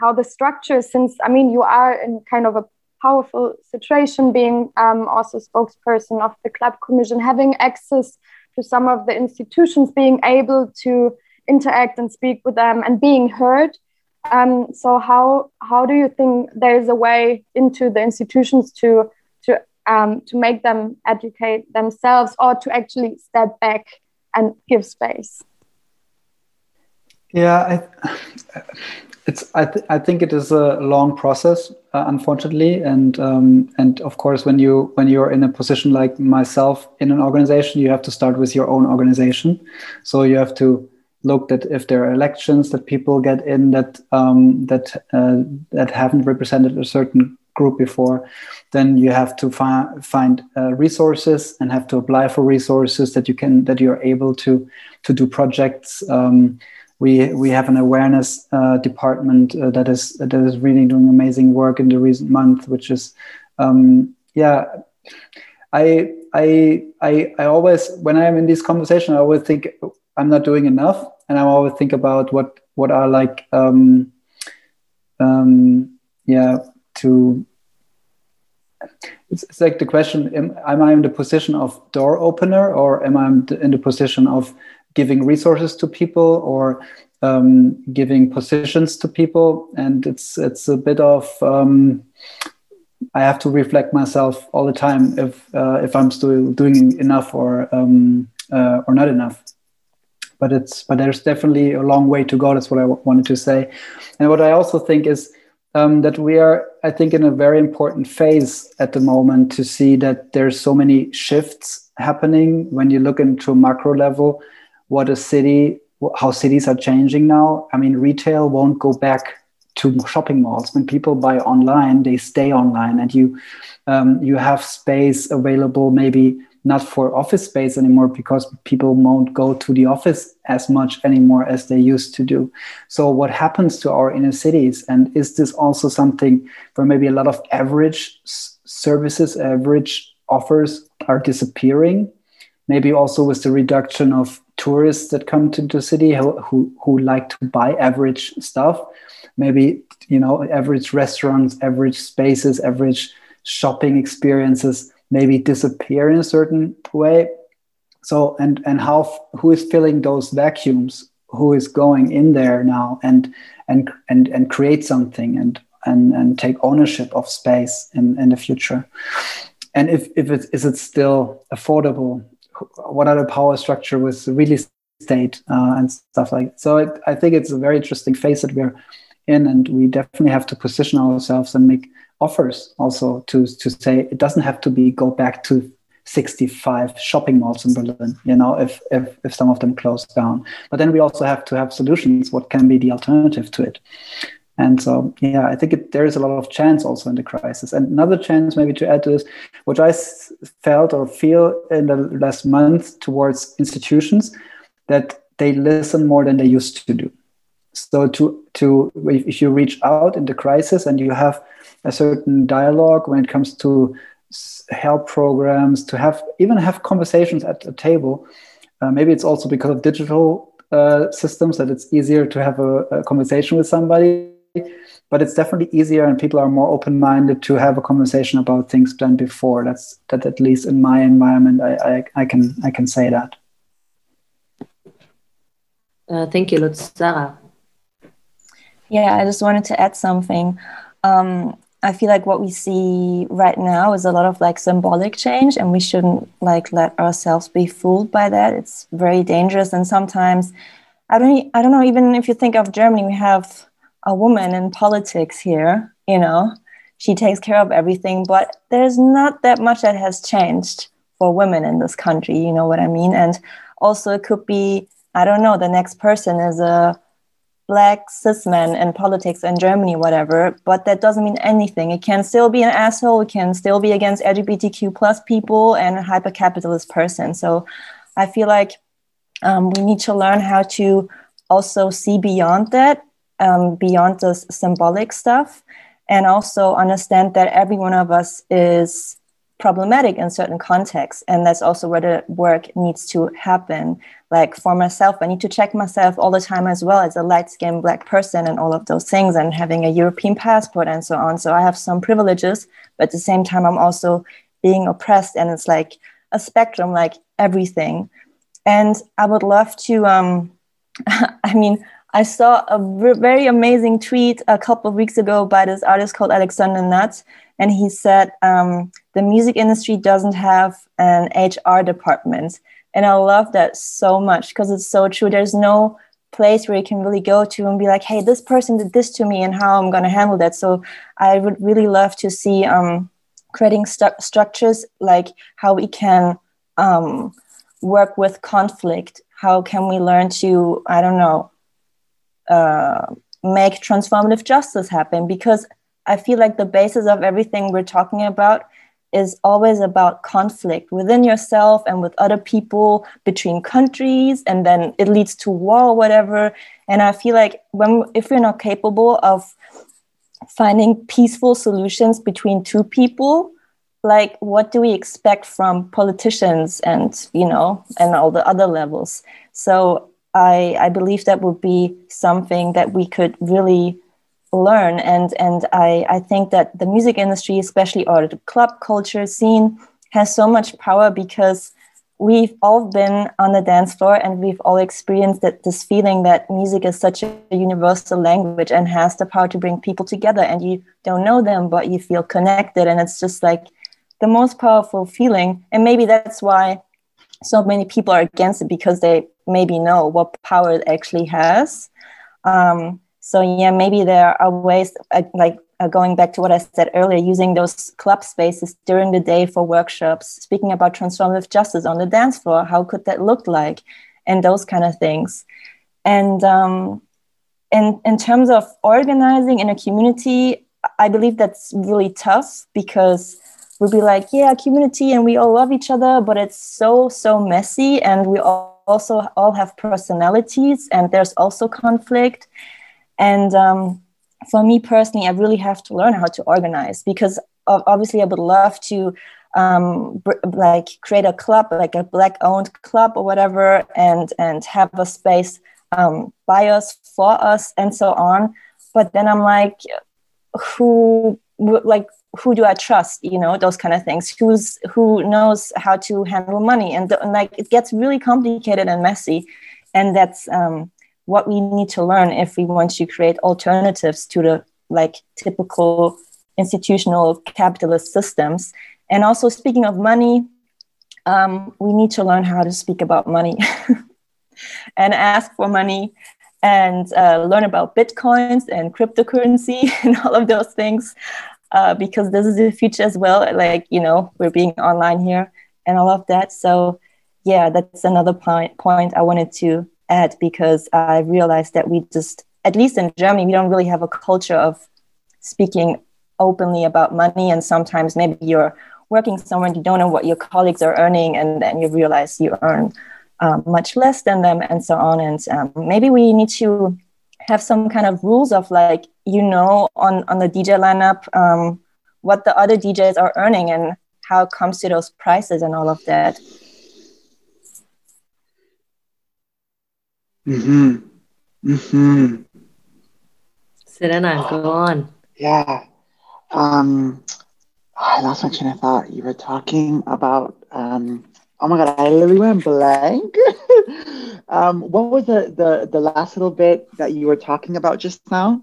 B: how the structure since i mean you are in kind of a powerful situation being um, also spokesperson of the club commission having access to some of the institutions being able to interact and speak with them and being heard. Um, so how how do you think there is a way into the institutions to to um, to make them educate themselves or to actually step back and give space?
F: Yeah I, it's I, th- I think it is a long process uh, unfortunately. And um, and of course when you when you're in a position like myself in an organization you have to start with your own organization. So you have to look that if there are elections that people get in that um, that uh, that haven't represented a certain group before then you have to fi- find uh, resources and have to apply for resources that you can that you're able to to do projects um, we we have an awareness uh, department uh, that is that is really doing amazing work in the recent month, which is um, yeah. I I I I always when I'm in this conversation, I always think I'm not doing enough, and I always think about what what are like um, um, yeah to it's, it's, like the question am, am, i in the position of door opener or am i in the position of giving resources to people or um, giving positions to people and it's it's a bit of um, I have to reflect myself all the time if uh, if I'm still doing enough or um, uh, or not enough. But it's but there's definitely a long way to go. That's what I wanted to say, and what I also think is um, that we are, I think, in a very important phase at the moment to see that there's so many shifts happening when you look into macro level what a city how cities are changing now. I mean retail won't go back to shopping malls. When people buy online they stay online and you um, you have space available maybe not for office space anymore because people won't go to the office as much anymore as they used to do. So what happens to our inner cities? And is this also something where maybe a lot of average services average offers are disappearing? Maybe also with the reduction of tourists that come to the city who, who, who like to buy average stuff. Maybe you know average restaurants average spaces average shopping experiences maybe disappear in a certain way. So and and how who is filling those vacuums? Who is going in there now and and and and create something and and and take ownership of space in in the future? And if if it is it still affordable what are the power structure with real estate uh, and stuff like that. So it, I think it's a very interesting phase that we're in, and we definitely have to position ourselves and make offers also to to say it doesn't have to be go back to 65 shopping malls in Berlin, you know, if, if, if some of them close down. But then we also have to have solutions. What can be the alternative to it? And so, yeah, I think it, there is a lot of chance also in the crisis. And another chance, maybe to add to this, which I felt or feel in the last month towards institutions, that they listen more than they used to do. So, to to if you reach out in the crisis and you have a certain dialogue when it comes to help programs, to have even have conversations at a table. Uh, maybe it's also because of digital uh, systems that it's easier to have a, a, conversation with somebody. But it's definitely easier, and people are more open-minded to have a conversation about things than before. That's that at least in my environment, I I, I can I can say that.
A: Uh, thank you, Lutz. Sarah.
C: Yeah, I just wanted to add something. Um, I feel like what we see right now is a lot of like symbolic change, and we shouldn't like let ourselves be fooled by that. It's very dangerous, and sometimes I don't I don't know. Even if you think of Germany, we have a woman in politics here. You know, she takes care of everything, but there's not that much that has changed for women in this country. You know what I mean? And also, it could be I don't know. The next person is a black cis man in politics in Germany, whatever, but that doesn't mean anything. It can still be an asshole, it can still be against LGBTQ plus people and a hyper capitalist person. So I feel like um, we need to learn how to also see beyond that, um, beyond the symbolic stuff, and also understand that every one of us is problematic in certain contexts. And that's also where the work needs to happen like for myself i need to check myself all the time as well as a light skinned black person and all of those things and having a european passport and so on so i have some privileges but at the same time i'm also being oppressed and it's like a spectrum like everything and i would love to um <laughs> i mean i saw a very amazing tweet a couple of weeks ago by this artist called alexander nut and he said um, the music industry doesn't have an hr department and I love that so much because it's so true. There's no place where you can really go to and be like, hey, this person did this to me and how I'm going to handle that. So I would really love to see um, creating structures like how we can um, work with conflict. How can we learn to, I don't know, uh, make transformative justice happen? Because I feel like the basis of everything we're talking about is always about conflict within yourself and with other people between countries and then it leads to war or whatever and i feel like when if we're not capable of finding peaceful solutions between two people like what do we expect from politicians and you know and all the other levels so i i believe that would be something that we could really learn. And and I, I think that the music industry especially or the club culture scene has so much power because we've all been on the dance floor and we've all experienced that this feeling that music is such a universal language and has the power to bring people together and you don't know them but you feel connected. And it's just like the most powerful feeling. And maybe that's why so many people are against it because they maybe know what power it actually has um, so yeah, maybe there are ways uh, like uh, going back to what I said earlier, using those club spaces during the day for workshops, speaking about transformative justice on the dance floor. How could that look like, and those kind of things. And um, in in terms of organizing in a community, I believe that's really tough because we'll be like, yeah, community, and we all love each other, but it's so so messy, and we all also all have personalities, and there's also conflict and um, for me personally, I really have to learn how to organize because obviously I would love to um, like create a club, like a black owned club or whatever, and and have a space um, by us, for us, and so on. But then I'm like, who like who do I trust? You know, those kind of things. Who's who knows how to handle money? And, and like it gets really complicated and messy, and that's um, what we need to learn if we want to create alternatives to the like typical institutional capitalist systems. And also, speaking of money, um, we need to learn how to speak about money <laughs> and ask for money and uh, learn about bitcoins and cryptocurrency <laughs> and all of those things uh, because this is the future as well. Like, you know, we're being online here and all of that. So, yeah, that's another point, point I wanted to add because I realized that we just, at least in Germany, we don't really have a culture of speaking openly about money. And sometimes maybe you're working somewhere and you don't know what your colleagues are earning, and then you realize you earn um, much less than them, and so on. And um, maybe we need to have some kind of rules of like, you know, on, on the DJ lineup, um, what the other DJs are earning and how it comes to those prices and all of that.
D: Mm-hmm. Mm-hmm.
A: Serena, go on.
D: Yeah. Um, I lost my train of thought. You were talking about. Um, oh my god, I literally went blank. <laughs> um, what was the, the the last little bit that you were talking about just now?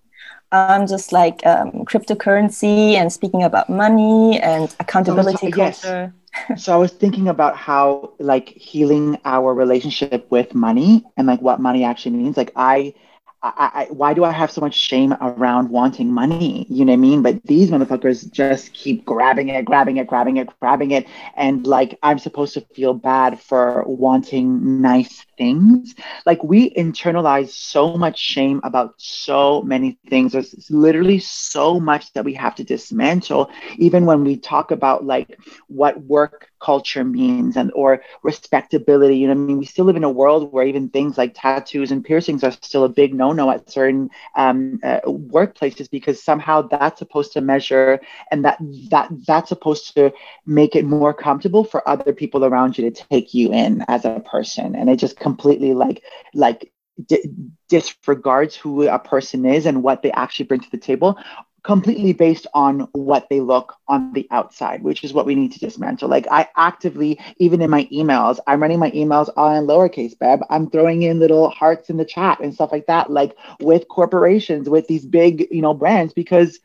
C: Um, just like um, cryptocurrency and speaking about money and accountability
D: Oh, so- yes.
C: culture. <laughs>
D: so I was thinking about how like healing our relationship with money and like what money actually means. Like I, I, I why do I have so much shame around wanting money? You know what I mean? But these motherfuckers just keep grabbing it, grabbing it, grabbing it, grabbing it, and like I'm supposed to feel bad for wanting nice things. Like we internalize so much shame about so many things. There's literally so much that we have to dismantle, even when we talk about like what work culture means and or respectability you know what i mean we still live in a world where even things like tattoos and piercings are still a big no-no at certain um, uh, workplaces because somehow that's supposed to measure and that that that's supposed to make it more comfortable for other people around you to take you in as a person. And it just completely like like di- disregards who a person is and what they actually bring to the table completely based on what they look on the outside, which is what we need to dismantle. Like I actively, even in my emails, I'm running my emails all in lowercase, Beb. I'm throwing in little hearts in the chat and stuff like that, like with corporations, with these big, you know, brands, because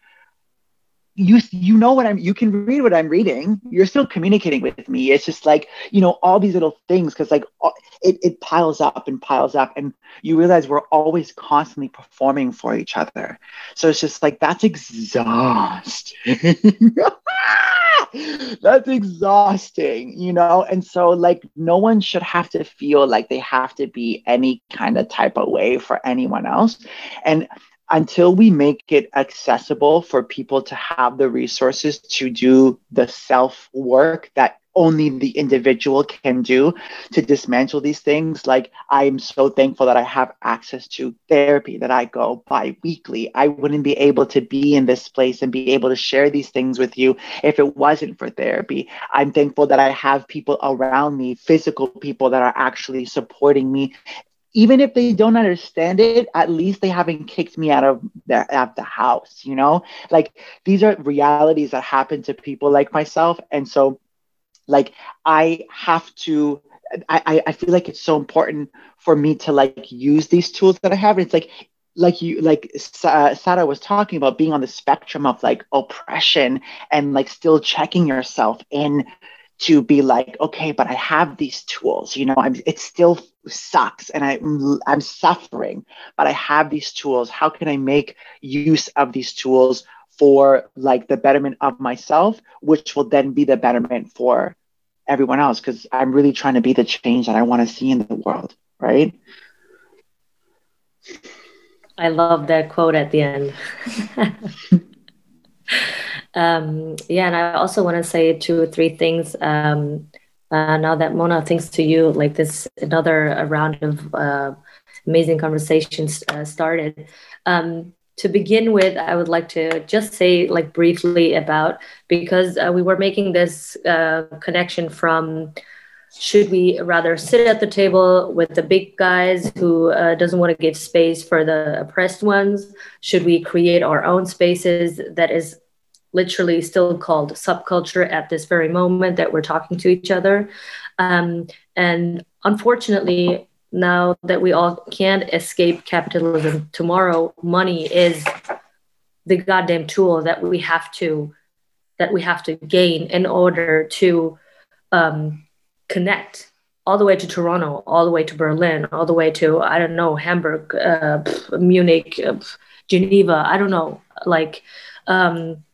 D: you you know what I'm you can read what I'm reading. You're still communicating with me. It's just like, you know, all these little things because like it, it piles up and piles up and you realize we're always constantly performing for each other. So it's just like that's exhausting. <laughs> that's exhausting, you know? And so like no one should have to feel like they have to be any kind of type of way for anyone else. And until we make it accessible for people to have the resources to do the self work that only the individual can do to dismantle these things. Like, I'm so thankful that I have access to therapy that I go bi weekly. I wouldn't be able to be in this place and be able to share these things with you if it wasn't for therapy. I'm thankful that I have people around me, physical people that are actually supporting me even if they don't understand it, at least they haven't kicked me out of the, out the house, you know? Like these are realities that happen to people like myself. And so like I have to I, I- feel like it's so important for me to like use these tools that I have. And It's like like you like Sa- Sarah was talking about being on the spectrum of like oppression and like still checking yourself in to be like okay but i have these tools you know i'm it still sucks and i i'm suffering but i have these tools. How can i make use of these tools for like the betterment of myself which will then be the betterment for everyone else? Because i'm really trying to be the change that i want to see in the world right?
A: I love that quote at the end. <laughs> um, yeah, and I also want to say two or three things. Um, uh, now that Mona, thanks to you, like this another uh, round of uh, amazing conversations uh, started. Um, to begin with, I would like to just say, like briefly about because uh, we were making this uh, connection from should we rather sit at the table with the big guys who uh, doesn't want to give space for the oppressed ones should we create our own spaces that is literally still called subculture at this very moment that we're talking to each other um, and unfortunately now that we all can't escape capitalism tomorrow money is the goddamn tool that we have to that we have to gain in order to um, connect all the way to Toronto, all the way to Berlin, all the way to I don't know Hamburg, uh, Munich, uh, Geneva. I don't know. Like um,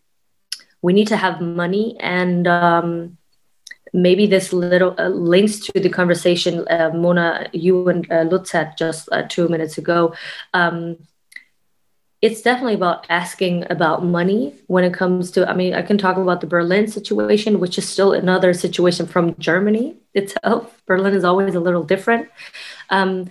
A: we need to have money, and um, maybe this little uh, links to the conversation uh, Mona, you and uh, Lutz had just uh, two minutes ago. Um, it's definitely about asking about money when it comes to i mean i can talk about the berlin situation which is still another situation from germany itself berlin is always a little different um,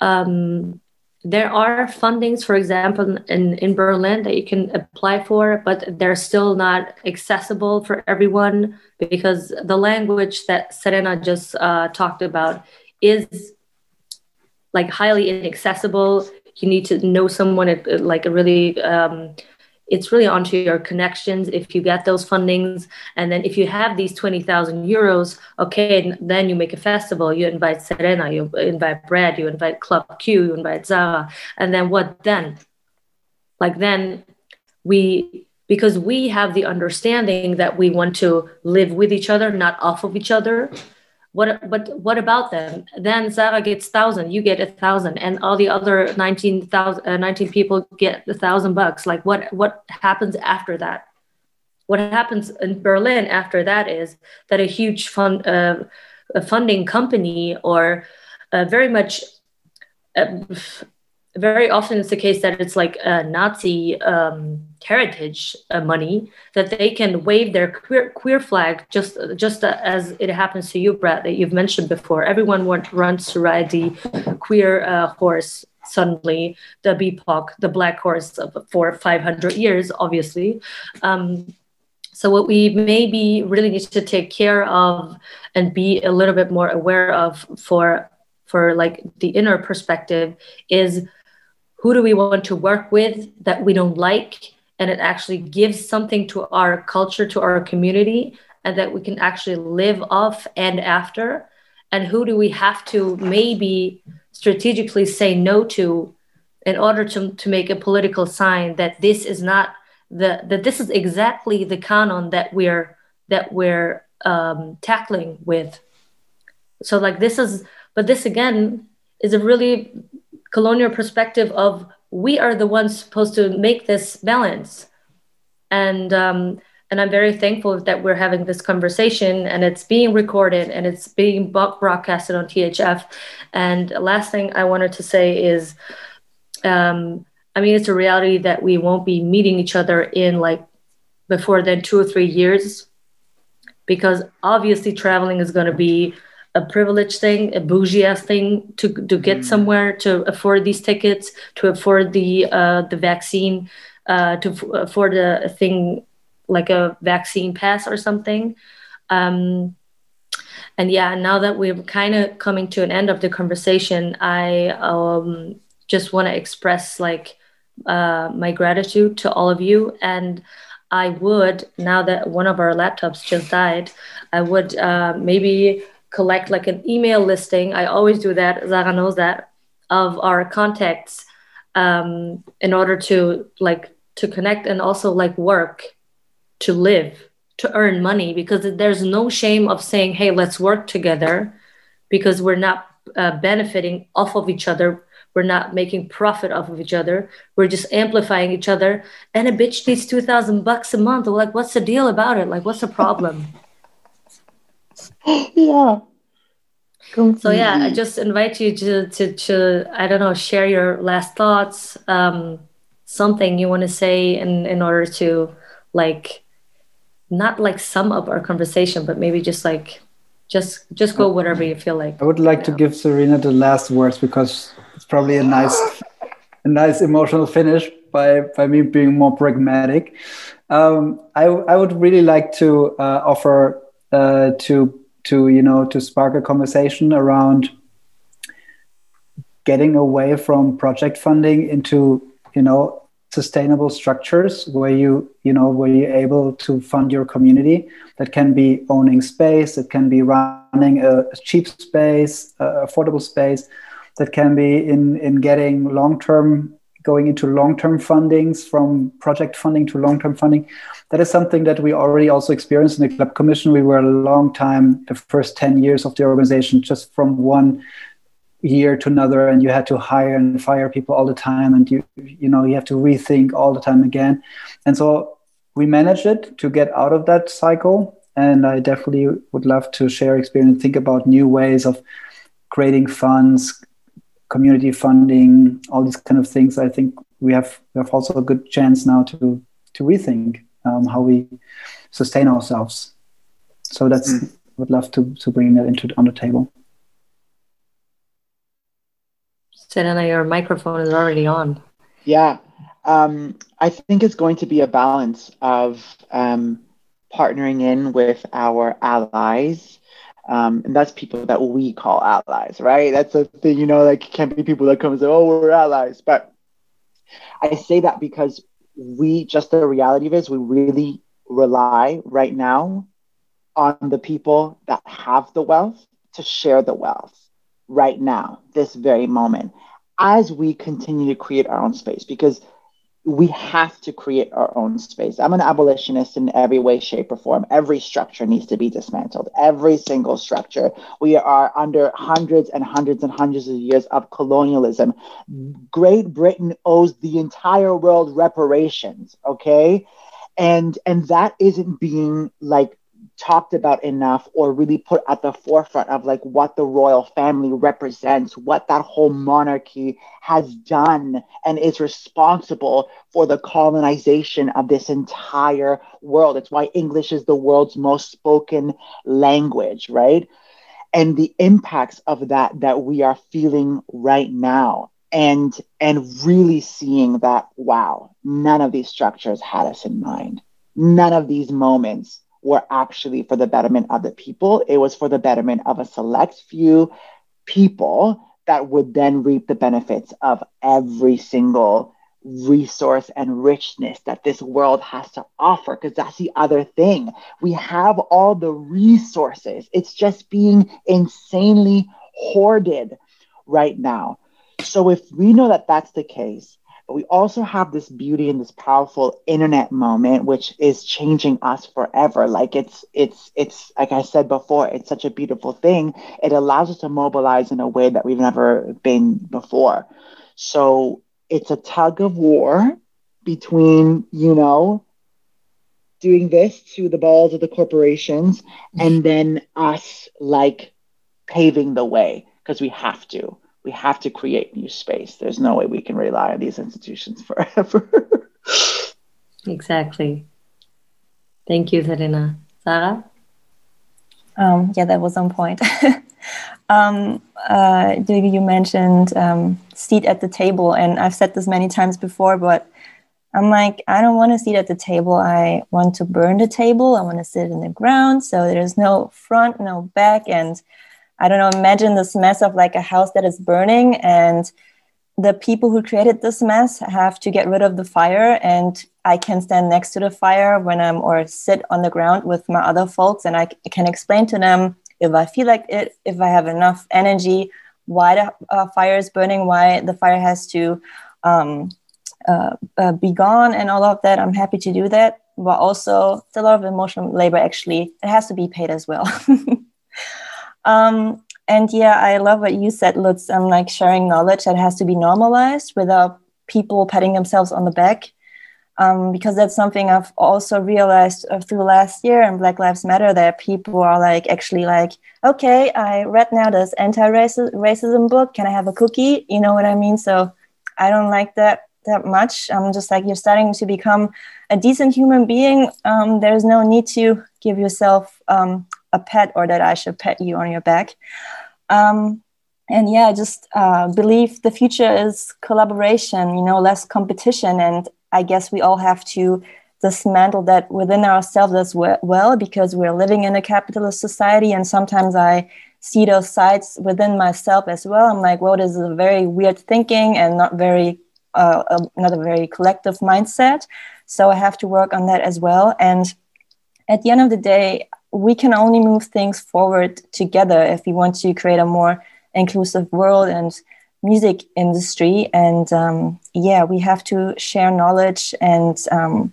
A: um, there are fundings for example in, in berlin that you can apply for but they're still not accessible for everyone because the language that serena just uh, talked about is like highly inaccessible. You need to know someone at like a really um, it's really onto your connections. If you get those fundings and then if you have these 20,000 euros okay then you make a festival. You invite Serena you invite Brad you invite Club Q you invite Zara. And then what then? Like then we because we have the understanding that we want to live with each other not off of each other what but what about them? Then Sarah gets thousand you get a thousand and all the other 19,000 uh, 19 people get a thousand bucks. Like what what happens after that? What happens in Berlin after that is that a huge fund uh, a funding company or uh, very much uh, very often it's the case that it's like a Nazi um, heritage uh, money that they can wave their queer, queer flag just just as it happens to you, Brett, that you've mentioned before. Everyone want, runs to ride the queer uh, horse suddenly, the BIPOC, the black horse for 500 years, obviously. Um, so what we maybe really need to take care of and be a little bit more aware of for for like the inner perspective is who do we want to work with that we don't like? And it actually gives something to our culture to our community and that we can actually live off and after. And who do we have to maybe strategically say no to in order to, to make a political sign that this is not the that this is exactly the canon that we're that we're um, tackling with. So like this is but this again is a really colonial perspective of we are the ones supposed to make this balance. And um, and i'm very thankful that we're having this conversation and it's being recorded and it's being broadcasted on thf and last thing i wanted to say is um, i mean it's a reality that we won't be meeting each other in like before then two or three years because obviously traveling is going to be a privileged thing, a bougie ass thing to to get mm. somewhere to afford these tickets, to afford the uh, the vaccine, uh, to f- afford a, a, thing like a vaccine pass or something. Um, and yeah, now that we're kind of coming to an end of the conversation, I um, just want to express like uh, my gratitude to all of you and. I would now that one of our laptops just died, I would uh, maybe collect like an email listing. I always do that. Zara knows that of our contacts um, in order to like to connect and also like work to live to earn money because there's no shame of saying hey let's work together because we're not uh, benefiting off of each other. We're not making profit off of each other. We're just amplifying each other. And a bitch needs 2000 bucks a month. We're like what's the deal about it? Like what's the problem <gasps>
D: yeah.
A: So yeah, I just invite you to to to I don't know share your last thoughts, um, something you want to say in in order to like not like sum up our conversation, but maybe just like just just go whatever you feel like.
F: I would like to give Serena the last words because it's probably a nice a nice emotional finish by by me being more pragmatic. Um, I I would really like to uh, offer uh, to to you know to spark a conversation around getting away from project funding into you know sustainable structures where you you know where you're able to fund your community that can be owning space it can be running a cheap space uh, affordable space that can be in in getting long term going into long-term fundings from project funding to long-term funding. That is something that we already also experienced in the club commission. We were a long time the first 10 years of the organization just from one year to another and you had to hire and fire people all the time and you you know you have to rethink all the time again. And so we managed it to get out of that cycle and i definitely would love to share experience think about new ways of creating funds community funding, all these kind of things. I think we have we have also a good chance now to to rethink um, how we sustain ourselves. So that's mm. would love to to bring that into on the table.
A: Serena, your microphone is already on.
D: Yeah, um, I think it's going to be a balance of um, partnering in with our allies Um, and that's people that we call allies, right? That's a thing, you know, like can't be people that come and say, oh, we're allies. But I say that because we just the reality of it is we really rely right now on the people that have the wealth to share the wealth right now, this very moment, as we continue to create our own space. Because we have to create our own space. I'm an abolitionist in every way, shape, or form. Every structure needs to be dismantled. Every single structure. We are under hundreds and hundreds and hundreds of years of colonialism. Great Britain owes the entire world reparations, okay? And and that isn't being like talked about enough or really put at the forefront of like what the royal family represents, what that whole monarchy has done and is responsible for the colonization of this entire world. It's why English is the world's most spoken language, right? And the impacts of that that we are feeling right now and and really seeing that wow, none of these structures had us in mind. None of these moments were actually for the betterment of the people. It was for the betterment of a select few people that would then reap the benefits of every single resource and richness that this world has to offer. Because that's the other thing. We have all the resources, it's just being insanely hoarded right now. So, if we know that that's the case, but we also have this beauty and this powerful internet moment, which is changing us forever. Like it's it's it's like I said before, it's such a beautiful thing. It allows us to mobilize in a way that we've never been before. So it's a tug of war between, you know, doing this to the balls of the corporations and then us like paving the way because we have to we have to create new space. There's no way we can rely on these institutions forever. <laughs>
A: exactly. Thank you, Serena. Sarah?
C: Um, yeah, that was on point. <laughs> um, uh, you mentioned um, seat at the table, and I've said this many times before, but I'm like, I don't want to sit at the table. I want to burn the table. I want to sit in the ground. So there's no front, no back, and I don't know, imagine this mess of like a house that is burning and the people who created this mess have to get rid of the fire and I can stand next to the fire when I'm or sit on the ground with my other folks and I can explain to them if I feel like it, if I have enough energy, why the uh, fire is burning, why the fire has to um, uh, uh, be gone and all of that. I'm happy to do that. But also, it's a lot of emotional labor actually. It has to be paid as well. <laughs> Um, and yeah, I love what you said, Lutz. I'm like sharing knowledge that has to be normalized without people patting themselves on the back. Um, because that's something I've also realized uh, through last year and Black Lives Matter that people are like actually like, okay, I read now this anti-racism book. Can I have a cookie? You know what I mean? So I don't like that that much. I'm just like you're starting to become a decent human being. Um, there's no need to give yourself um, a pet or that I should pet you on your back. Um, and yeah, I just uh, believe the future is collaboration, you know, less competition. And I guess we all have to dismantle that within ourselves as well because we're living in a capitalist society. And sometimes I see those sides within myself as well. I'm like, well, this is a very weird thinking and not very, uh, a, not a very collective mindset. So I have to work on that as well. And at the end of the day, we can only move things forward together if we want to create a more inclusive world and music industry. And um, yeah we have to share knowledge and um,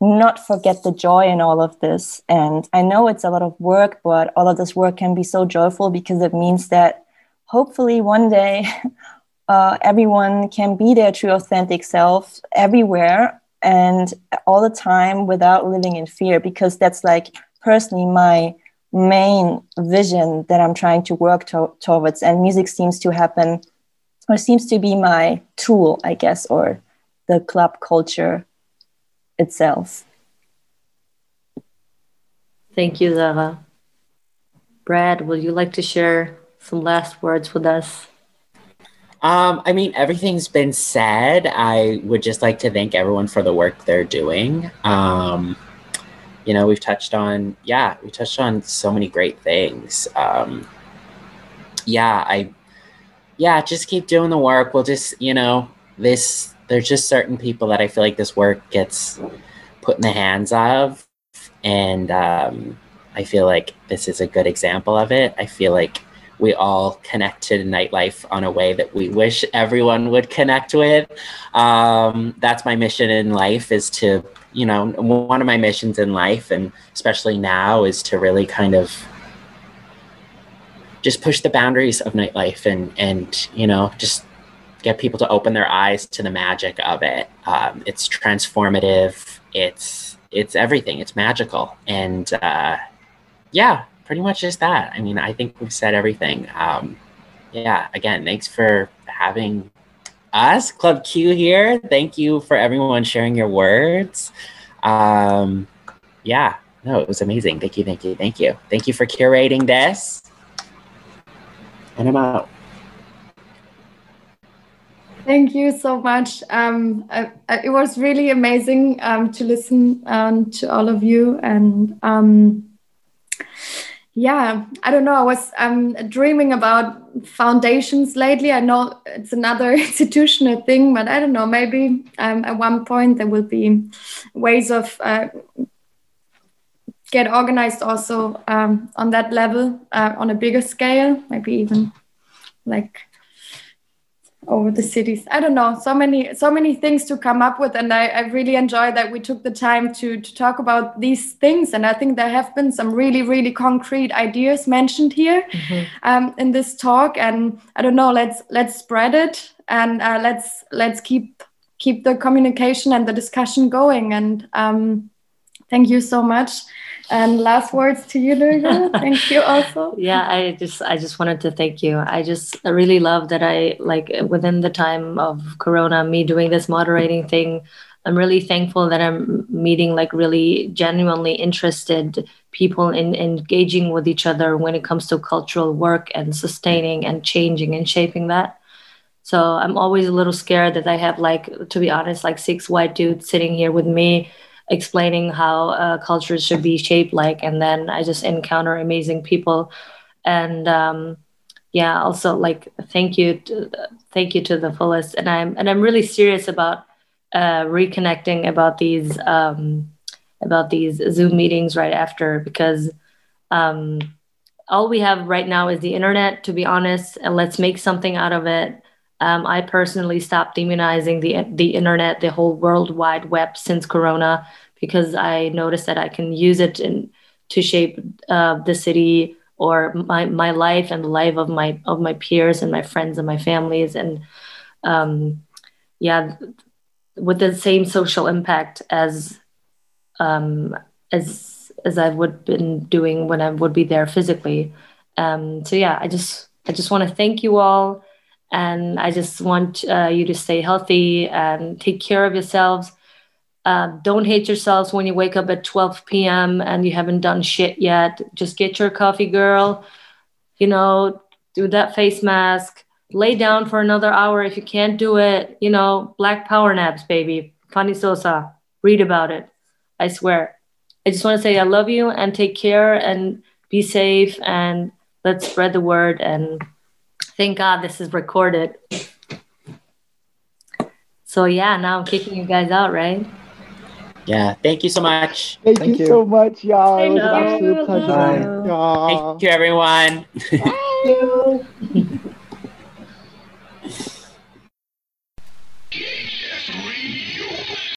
C: not forget the joy in all of this. And i know it's a lot of work but all of this work can be so joyful because it means that hopefully one day <laughs> uh, everyone can be their true authentic self everywhere and all the time without living in fear because that's like personally my main vision that I'm trying to work to- towards. And music seems to happen or seems to be my tool, I guess, or the club culture itself.
A: Thank you, Zara. Brad, would you like to share some last words with us?
E: Um, I mean, everything's been said. I would just like to thank everyone for the work they're doing. Um, you know, we've touched on, yeah, we touched on so many great things. Um, yeah, I, yeah, just keep doing the work. We'll just, you know, this, there's just certain people that I feel like this work gets put in the hands of. And um, I feel like this is a good example of it. I feel like we all connect to nightlife on a way that we wish everyone would connect with. Um, that's my mission in life is to you know, one of my missions in life, and especially now, is to really kind of just push the boundaries of nightlife and and you know just get people to open their eyes to the magic of it. Um, it's transformative. It's it's everything. It's magical, and uh, yeah, pretty much just that. I mean, I think we've said everything. Um, yeah, again, thanks for having us, Club Q here. Thank you for everyone sharing your words. Um, yeah, no, it was amazing. Thank you, thank you, thank you. Thank you for curating this. And I'm out.
B: Thank you so much. Um, I, I, it was really amazing um, to listen um, to all of you and um, yeah i don't know i was um, dreaming about foundations lately. I know it's another <laughs> institutional thing but i don't know maybe um, at one point there will be ways of uh, get organized also um, on that level uh, on a bigger scale maybe even like over the cities i don't know so many so many things to come up with and i, I really enjoy that we took the time to to talk about these things and i think there have been some really really concrete ideas mentioned here mm-hmm. um, in this talk and i don't know let's let's spread it and uh, let's let's keep keep the communication and the discussion going and um, thank you so much and last words to you, Duygu. thank you also. <laughs>
A: Yeah, I just I just wanted to thank you. I just I really love that I like within the time of Corona, me doing this moderating thing. I'm really thankful that I'm meeting like really genuinely interested people in, in engaging with each other when it comes to cultural work and sustaining and changing and shaping that. So I'm always a little scared that I have like, to be honest, like six white dudes sitting here with me explaining how uh, cultures should be shaped like and then i just encounter amazing people. And um, yeah also like thank you to, thank you to the fullest. And i'm and i'm really serious about uh, reconnecting about these um, about these zoom meetings right after because um, all we have right now is the internet to be honest and let's make something out of it um, I personally stopped demonizing the the internet, the whole world wide web since Corona, because I noticed that I can use it in, to shape uh, the city or my, my life and the life of my of my peers and my friends and my families and um, yeah, with the same social impact as um, as as I would been doing when I would be there physically. Um, so yeah, I just I just want to thank you all and I just want uh, you to stay healthy and take care of yourselves. Uh, don't hate yourselves when you wake up at 12 p.m. and you haven't done shit yet. Just get your coffee, girl. You know, do that face mask. Lay down for another hour if you can't do it. You know, black power naps, baby. Fannie Sosa. Read about it. I swear. I just want to say I love you and take care and be safe and let's spread the word and Thank God this is recorded. So yeah, now I'm kicking you guys out, right?
E: Yeah. Thank you so much.
D: Thank, Thank you, you, so much, y'all. It was an absolute pleasure.
E: Thank you, everyone. <laughs>